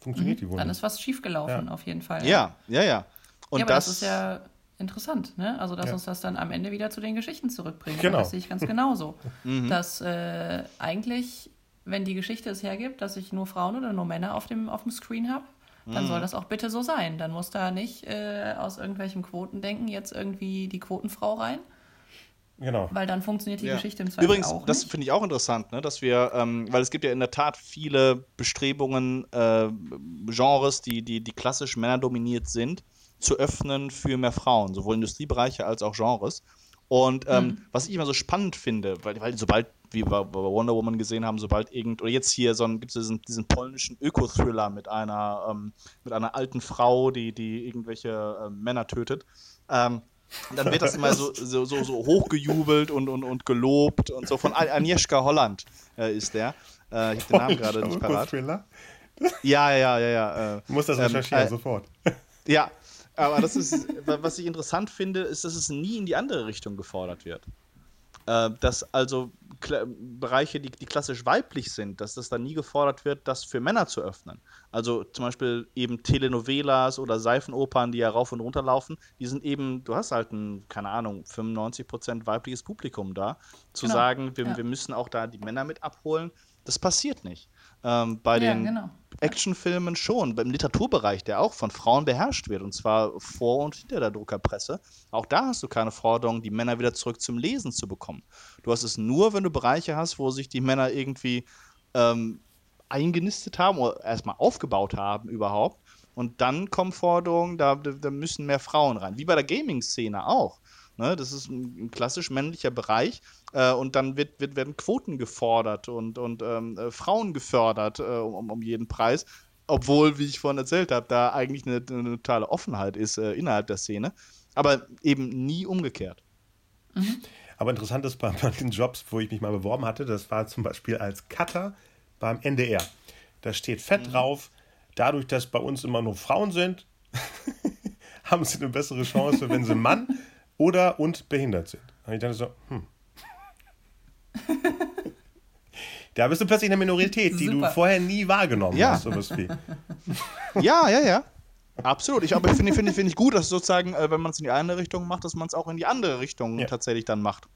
[SPEAKER 3] funktioniert mhm. die wohl.
[SPEAKER 2] Dann ist was schiefgelaufen, ja. auf jeden Fall.
[SPEAKER 1] Ja, ja, ja.
[SPEAKER 2] Und ja, das, das, ist ja interessant, ne? Also, dass ja. uns das dann am Ende wieder zu den Geschichten zurückbringt. Genau. Das sehe ich ganz genauso. mhm. Dass äh, eigentlich, wenn die Geschichte es hergibt, dass ich nur Frauen oder nur Männer auf dem, auf dem Screen habe, dann mhm. soll das auch bitte so sein. Dann muss da nicht äh, aus irgendwelchen Quotendenken jetzt irgendwie die Quotenfrau rein.
[SPEAKER 3] Genau.
[SPEAKER 2] Weil dann funktioniert die ja. Geschichte im Zweifel
[SPEAKER 1] Übrigens,
[SPEAKER 2] auch.
[SPEAKER 1] das finde ich auch interessant, ne, dass wir, ähm, weil es gibt ja in der Tat viele Bestrebungen, äh, Genres, die, die, die klassisch männerdominiert sind, zu öffnen für mehr Frauen, sowohl Industriebereiche als auch Genres. Und ähm, mhm. was ich immer so spannend finde, weil, weil sobald, wie wir bei Wonder Woman gesehen haben, sobald irgend, oder jetzt hier so gibt es diesen, diesen polnischen Öko-Thriller mit einer, ähm, mit einer alten Frau, die, die irgendwelche äh, Männer tötet. Ähm, dann wird das immer so, so, so, so hochgejubelt und, und, und gelobt und so. Von Agnieszka Holland äh, ist der. Äh, ich habe den Namen gerade nicht parat. Ja, ja, ja, ja.
[SPEAKER 3] Äh, du musst das ähm, recherchieren, äh, sofort.
[SPEAKER 1] Ja, aber das ist, was ich interessant finde, ist, dass es nie in die andere Richtung gefordert wird. Äh, dass also Bereiche, die, die klassisch weiblich sind, dass das dann nie gefordert wird, das für Männer zu öffnen. Also zum Beispiel eben Telenovelas oder Seifenopern, die ja rauf und runter laufen, die sind eben, du hast halt ein, keine Ahnung, 95% weibliches Publikum da. Zu genau. sagen, wir, ja. wir müssen auch da die Männer mit abholen, das passiert nicht. Ähm, bei ja, den genau. Actionfilmen schon, beim Literaturbereich, der auch von Frauen beherrscht wird, und zwar vor und hinter der Druckerpresse. Auch da hast du keine Forderung, die Männer wieder zurück zum Lesen zu bekommen. Du hast es nur, wenn du Bereiche hast, wo sich die Männer irgendwie ähm, eingenistet haben oder erstmal aufgebaut haben überhaupt. Und dann kommen Forderungen, da, da müssen mehr Frauen rein. Wie bei der Gaming-Szene auch. Ne? Das ist ein, ein klassisch männlicher Bereich. Äh, und dann wird, wird, werden Quoten gefordert und, und ähm, äh, Frauen gefördert äh, um, um jeden Preis. Obwohl, wie ich vorhin erzählt habe, da eigentlich eine, eine totale Offenheit ist äh, innerhalb der Szene. Aber eben nie umgekehrt.
[SPEAKER 3] Mhm. Aber interessant ist bei, den Jobs, wo ich mich mal beworben hatte, das war zum Beispiel als Cutter beim NDR. Da steht fett mhm. drauf, dadurch, dass bei uns immer nur Frauen sind, haben sie eine bessere Chance, wenn sie Mann oder und behindert sind. Und ich dachte so, hm. da bist du plötzlich eine Minorität, die Super. du vorher nie wahrgenommen ja. hast, sowas wie.
[SPEAKER 1] Ja, ja, ja. Absolut. Ich, aber finde find, find ich gut, dass sozusagen, äh, wenn man es in die eine Richtung macht, dass man es auch in die andere Richtung ja. tatsächlich dann macht.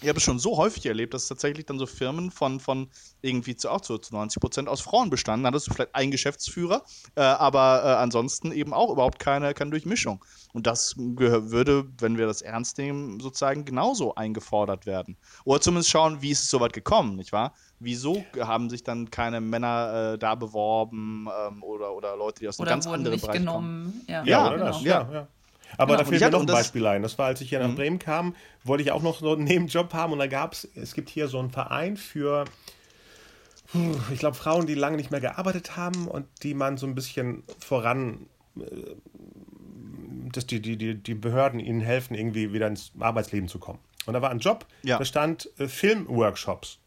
[SPEAKER 1] Ich habe es schon so häufig erlebt, dass tatsächlich dann so Firmen von, von irgendwie zu, auch zu, zu 90 Prozent aus Frauen bestanden. Da hattest du vielleicht einen Geschäftsführer, äh, aber äh, ansonsten eben auch überhaupt keine, keine Durchmischung. Und das würde, wenn wir das ernst nehmen, sozusagen genauso eingefordert werden. Oder zumindest schauen, wie ist es so weit gekommen, nicht wahr? Wieso haben sich dann keine Männer äh, da beworben ähm, oder, oder Leute, die aus
[SPEAKER 2] oder
[SPEAKER 1] einem ganz anderen Bereich
[SPEAKER 2] genommen.
[SPEAKER 1] kommen?
[SPEAKER 3] Ja, ja, oder genau. das, ja. ja. Aber genau. da fehlt mir noch ein Beispiel ein. Das war, als ich hier nach mhm. Bremen kam, wollte ich auch noch so einen Nebenjob haben und da gab es, es gibt hier so einen Verein für, ich glaube, Frauen, die lange nicht mehr gearbeitet haben und die man so ein bisschen voran, äh, dass die, die, die, die Behörden ihnen helfen, irgendwie wieder ins Arbeitsleben zu kommen. Und da war ein Job, ja. da stand äh, Filmworkshops.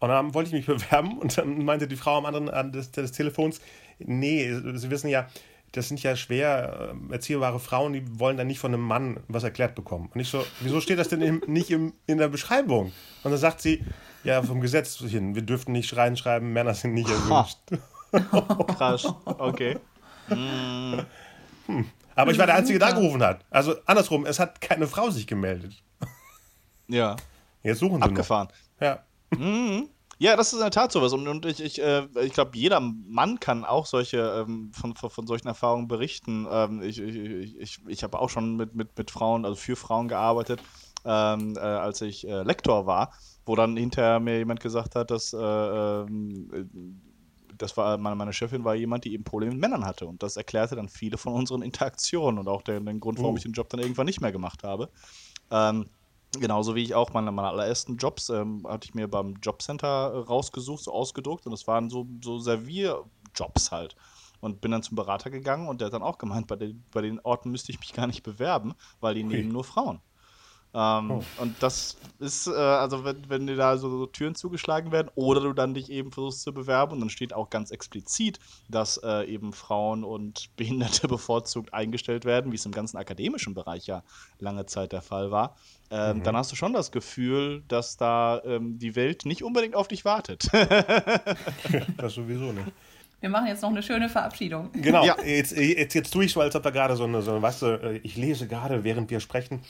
[SPEAKER 3] Und dann wollte ich mich bewerben und dann meinte die Frau am anderen Ende des, des Telefons, nee, Sie wissen ja, das sind ja schwer äh, erziehbare Frauen, die wollen dann nicht von einem Mann was erklärt bekommen. Und ich so, wieso steht das denn im, nicht im, in der Beschreibung? Und dann sagt sie, ja, vom Gesetz hin, wir dürften nicht reinschreiben, Männer sind nicht erwünscht.
[SPEAKER 1] Krass, okay. Hm.
[SPEAKER 3] Aber ich war der Einzige, der angerufen hat. Also andersrum, es hat keine Frau sich gemeldet.
[SPEAKER 1] Ja.
[SPEAKER 3] Jetzt suchen sie
[SPEAKER 1] Abgefahren.
[SPEAKER 3] Noch. Ja.
[SPEAKER 1] Mhm. Ja, das ist in der Tat sowas. Und, und ich, ich, äh, ich glaube, jeder Mann kann auch solche ähm, von, von, von, solchen Erfahrungen berichten. Ähm, ich ich, ich, ich habe auch schon mit, mit, mit Frauen, also für Frauen gearbeitet, ähm, äh, als ich äh, Lektor war, wo dann hinterher mir jemand gesagt hat, dass äh, ähm, das war meine, meine Chefin war jemand, die eben Probleme mit Männern hatte. Und das erklärte dann viele von unseren Interaktionen und auch den, den Grund, warum oh. ich den Job dann irgendwann nicht mehr gemacht habe. Ähm, Genauso wie ich auch meine, meine allerersten Jobs ähm, hatte ich mir beim Jobcenter äh, rausgesucht, so ausgedruckt und das waren so, so Servierjobs halt. Und bin dann zum Berater gegangen und der hat dann auch gemeint, bei den, bei den Orten müsste ich mich gar nicht bewerben, weil die okay. nehmen nur Frauen. Ähm, oh. Und das ist, äh, also wenn, wenn dir da so, so, Türen zugeschlagen werden oder du dann dich eben versuchst zu bewerben und dann steht auch ganz explizit, dass äh, eben Frauen und Behinderte bevorzugt eingestellt werden, wie es im ganzen akademischen Bereich ja lange Zeit der Fall war, ähm, mhm. dann hast du schon das Gefühl, dass da ähm, die Welt nicht unbedingt auf dich wartet.
[SPEAKER 3] das sowieso nicht.
[SPEAKER 2] Wir machen jetzt noch eine schöne Verabschiedung.
[SPEAKER 3] Genau, ja. jetzt, jetzt, jetzt tue ich so, als ob da gerade so eine, so, weißt du, äh, ich lese gerade, während wir sprechen,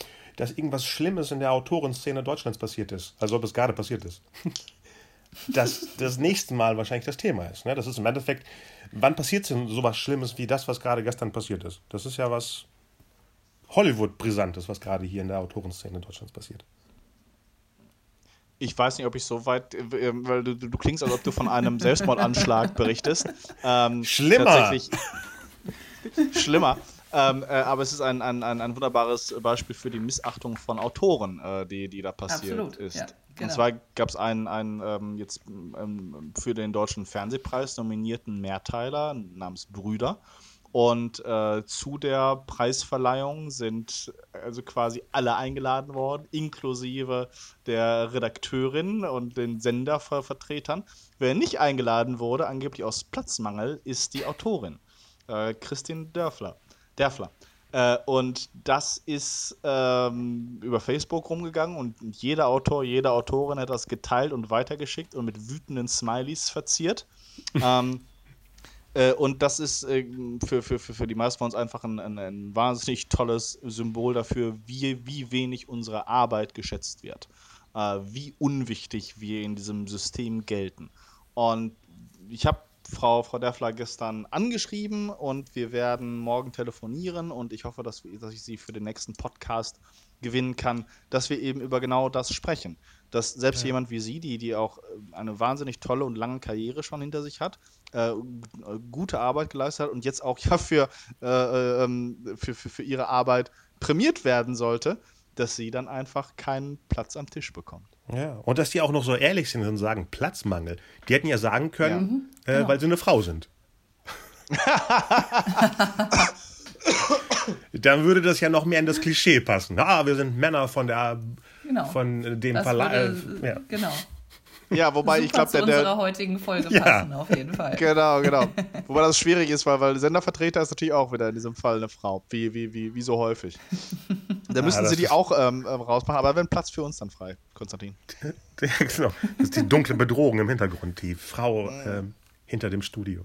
[SPEAKER 3] dass irgendwas Schlimmes in der Autorenszene Deutschlands passiert ist. Also ob es gerade passiert ist. dass das nächste Mal wahrscheinlich das Thema ist. Ne? Das ist im Endeffekt, wann passiert denn sowas Schlimmes wie das, was gerade gestern passiert ist? Das ist ja was Hollywood-Brisantes, was gerade hier in der Autorenszene Deutschlands passiert.
[SPEAKER 1] Ich weiß nicht, ob ich so weit, äh, weil du, du klingst, als ob du von einem Selbstmordanschlag berichtest.
[SPEAKER 3] Ähm, Schlimmer!
[SPEAKER 1] Schlimmer. Ähm, äh, aber es ist ein, ein, ein, ein, wunderbares Beispiel für die Missachtung von Autoren, äh, die, die da passiert Absolut, ist. Ja, genau. Und zwar gab es einen, einen ähm, jetzt ähm, für den deutschen Fernsehpreis nominierten Mehrteiler namens Brüder. Und äh, zu der Preisverleihung sind also quasi alle eingeladen worden, inklusive der Redakteurin und den Sendervertretern. Wer nicht eingeladen wurde, angeblich aus Platzmangel, ist die Autorin, äh, Christine Dörfler. Derfler. Äh, und das ist ähm, über Facebook rumgegangen und jeder Autor, jede Autorin hat das geteilt und weitergeschickt und mit wütenden Smileys verziert. ähm, äh, und das ist äh, für, für, für, für die meisten von uns einfach ein, ein, ein, wahnsinnig tolles Symbol dafür, wie, wie wenig unsere Arbeit geschätzt wird. Äh, wie unwichtig wir in diesem System gelten. Und ich habe Frau, Frau Deffler gestern angeschrieben und wir werden morgen telefonieren und ich hoffe, dass, wir, dass ich sie für den nächsten Podcast gewinnen kann, dass wir eben über genau das sprechen. Dass selbst ja. jemand wie sie, die, die auch äh, eine wahnsinnig tolle und lange Karriere schon hinter sich hat, äh, gute Arbeit geleistet hat und jetzt auch ja für, äh, äh ähm, für, für, für ihre Arbeit prämiert werden sollte, dass sie dann einfach keinen Platz am Tisch bekommt.
[SPEAKER 3] Ja, und dass die auch noch so ehrlich sind und sagen, Platzmangel. Die hätten ja sagen können, ja. äh, genau. weil sie eine Frau sind. Dann würde das ja noch mehr in das Klischee passen. Ah, wir sind Männer von der genau. von dem Verleih. Äh,
[SPEAKER 2] ja. Genau.
[SPEAKER 1] Ja, wobei Super ich glaube,
[SPEAKER 2] der. unserer heutigen Folge ja. passen, auf jeden Fall.
[SPEAKER 1] Genau, genau. wobei das schwierig ist, weil, weil Sendervertreter ist natürlich auch wieder in diesem Fall eine Frau. Wie, wie, wie, wie so häufig. Da müssen ja, sie die auch ähm, ähm, rausmachen, aber wenn Platz für uns dann frei, Konstantin.
[SPEAKER 3] genau. Das ist die dunkle Bedrohung im Hintergrund, die Frau ähm, hinter dem Studio.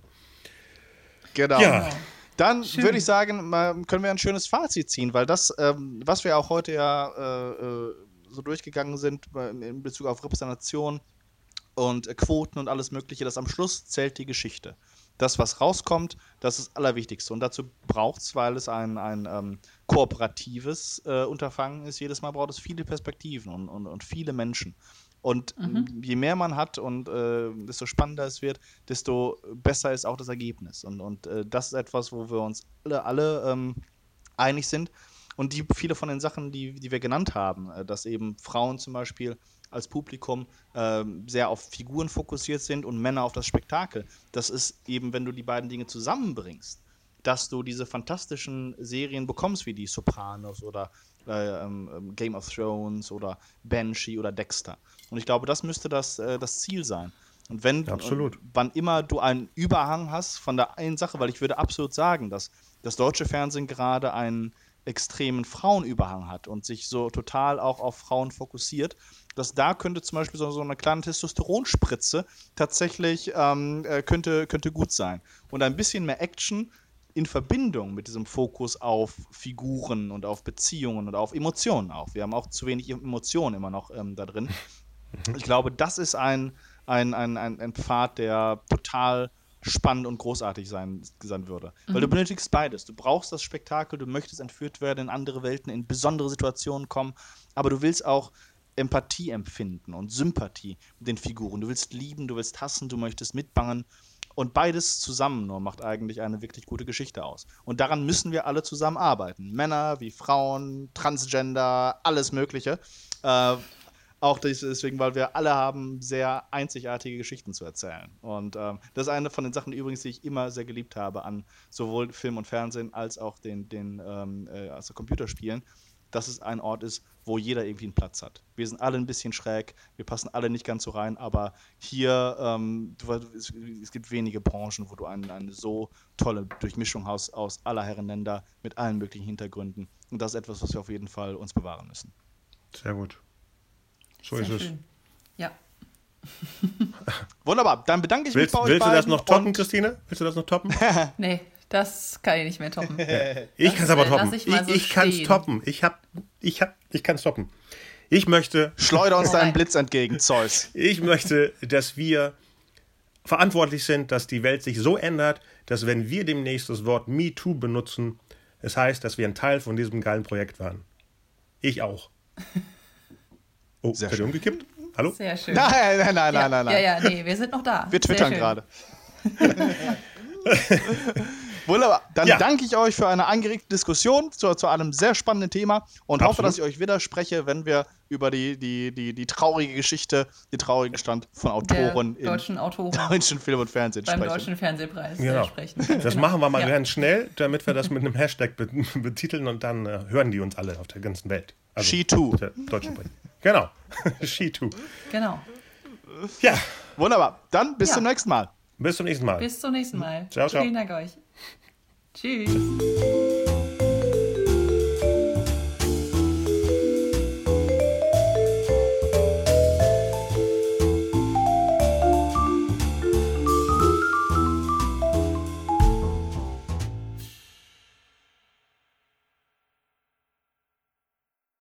[SPEAKER 1] Genau. Ja. Dann würde ich sagen, können wir ein schönes Fazit ziehen, weil das, ähm, was wir auch heute ja äh, äh so durchgegangen sind in Bezug auf Repräsentation und Quoten und alles Mögliche, dass am Schluss zählt die Geschichte. Das, was rauskommt, das ist das Allerwichtigste. Und dazu braucht es, weil es ein, ein ähm, kooperatives äh, Unterfangen ist, jedes Mal braucht es viele Perspektiven und, und, und viele Menschen. Und mhm. je mehr man hat und äh, desto spannender es wird, desto besser ist auch das Ergebnis. Und, und äh, das ist etwas, wo wir uns alle, alle ähm, einig sind. Und die, viele von den Sachen, die, die wir genannt haben, äh, dass eben Frauen zum Beispiel als Publikum äh, sehr auf Figuren fokussiert sind und Männer auf das Spektakel. Das ist eben, wenn du die beiden Dinge zusammenbringst, dass du diese fantastischen Serien bekommst, wie die Sopranos oder äh, ähm, Game of Thrones oder Banshee oder Dexter. Und ich glaube, das müsste das, äh, das Ziel sein. Und wenn
[SPEAKER 3] absolut.
[SPEAKER 1] Und wann immer du einen Überhang hast von der einen Sache, weil ich würde absolut sagen, dass das deutsche Fernsehen gerade einen extremen Frauenüberhang hat und sich so total auch auf Frauen fokussiert, dass da könnte zum Beispiel so, so eine kleine Testosteronspritze tatsächlich ähm, äh, könnte, könnte gut sein. Und ein bisschen mehr Action in Verbindung mit diesem Fokus auf Figuren und auf Beziehungen und auf Emotionen auch. Wir haben auch zu wenig Emotionen immer noch ähm, da drin. Ich glaube, das ist ein, ein, ein, ein, ein Pfad, der total spannend und großartig sein, sein würde. Mhm. Weil du mhm. benötigst beides. Du brauchst das Spektakel, du möchtest entführt werden in andere Welten, in besondere Situationen kommen, aber du willst auch Empathie empfinden und Sympathie mit den Figuren. Du willst lieben, du willst hassen, du möchtest mitbangen. Und beides zusammen nur macht eigentlich eine wirklich gute Geschichte aus. Und daran müssen wir alle zusammen arbeiten. Männer wie Frauen, Transgender, alles Mögliche. Äh, auch deswegen, weil wir alle haben sehr einzigartige Geschichten zu erzählen. Und ähm, das ist eine von den Sachen übrigens, die ich immer sehr geliebt habe an sowohl Film und Fernsehen als auch den, den ähm, äh, also Computerspielen, dass es ein Ort ist, wo jeder irgendwie einen Platz hat. Wir sind alle ein bisschen schräg, wir passen alle nicht ganz so rein, aber hier, ähm, du, es, es, gibt wenige Branchen, wo du eine, eine so tolle Durchmischung hast aus aller Herren Länder mit allen möglichen Hintergründen. Und das ist etwas, was wir auf jeden Fall uns bewahren müssen.
[SPEAKER 3] Sehr gut. So Sehr ist schön.
[SPEAKER 2] es. Ja.
[SPEAKER 1] Wunderbar, dann bedanke ich
[SPEAKER 3] willst,
[SPEAKER 1] mich bei
[SPEAKER 3] euch Willst du das noch toppen, Christine? Willst du das noch toppen?
[SPEAKER 2] nee, das kann ich nicht mehr toppen.
[SPEAKER 3] ich kann es aber toppen. Ich, ich, so ich kann es toppen. Ich hab, ich hab, ich kann es toppen. Ich möchte.
[SPEAKER 1] Schleuder uns deinen Blitz entgegen, Zeus.
[SPEAKER 3] Ich möchte, dass wir verantwortlich sind, dass die Welt sich so ändert, dass wenn wir demnächst das Wort MeToo benutzen, es heißt, dass wir ein Teil von diesem geilen Projekt waren. Ich auch. Oh, Sehr schön. umgekippt? Hallo?
[SPEAKER 2] Sehr schön.
[SPEAKER 1] Nein, nein, nein,
[SPEAKER 2] ja,
[SPEAKER 1] nein, nein.
[SPEAKER 2] Ja, ja, nee, wir sind noch da.
[SPEAKER 1] Wir twittern gerade. Wunderbar. Dann ja. danke ich euch für eine angeregte Diskussion zu, zu einem sehr spannenden Thema und Absolut. hoffe, dass ich euch widerspreche, wenn wir über die, die, die, die traurige Geschichte, den traurigen Stand von Autoren
[SPEAKER 2] Der deutschen Autoren
[SPEAKER 1] deutschen Film und Fernsehen
[SPEAKER 2] beim
[SPEAKER 1] sprechen.
[SPEAKER 2] deutschen Fernsehpreis genau. sprechen.
[SPEAKER 3] Das machen wir mal ja. ganz schnell, damit wir das mit einem Hashtag betiteln und dann äh, hören die uns alle auf der ganzen Welt.
[SPEAKER 1] Also, She Too.
[SPEAKER 3] Deutschen Genau. She Too.
[SPEAKER 2] Genau.
[SPEAKER 3] Ja.
[SPEAKER 1] Wunderbar. Dann bis ja. zum nächsten Mal.
[SPEAKER 3] Bis zum nächsten Mal.
[SPEAKER 2] Bis zum nächsten Mal.
[SPEAKER 3] Ciao, ciao.
[SPEAKER 2] Vielen Dank euch. Tschüss.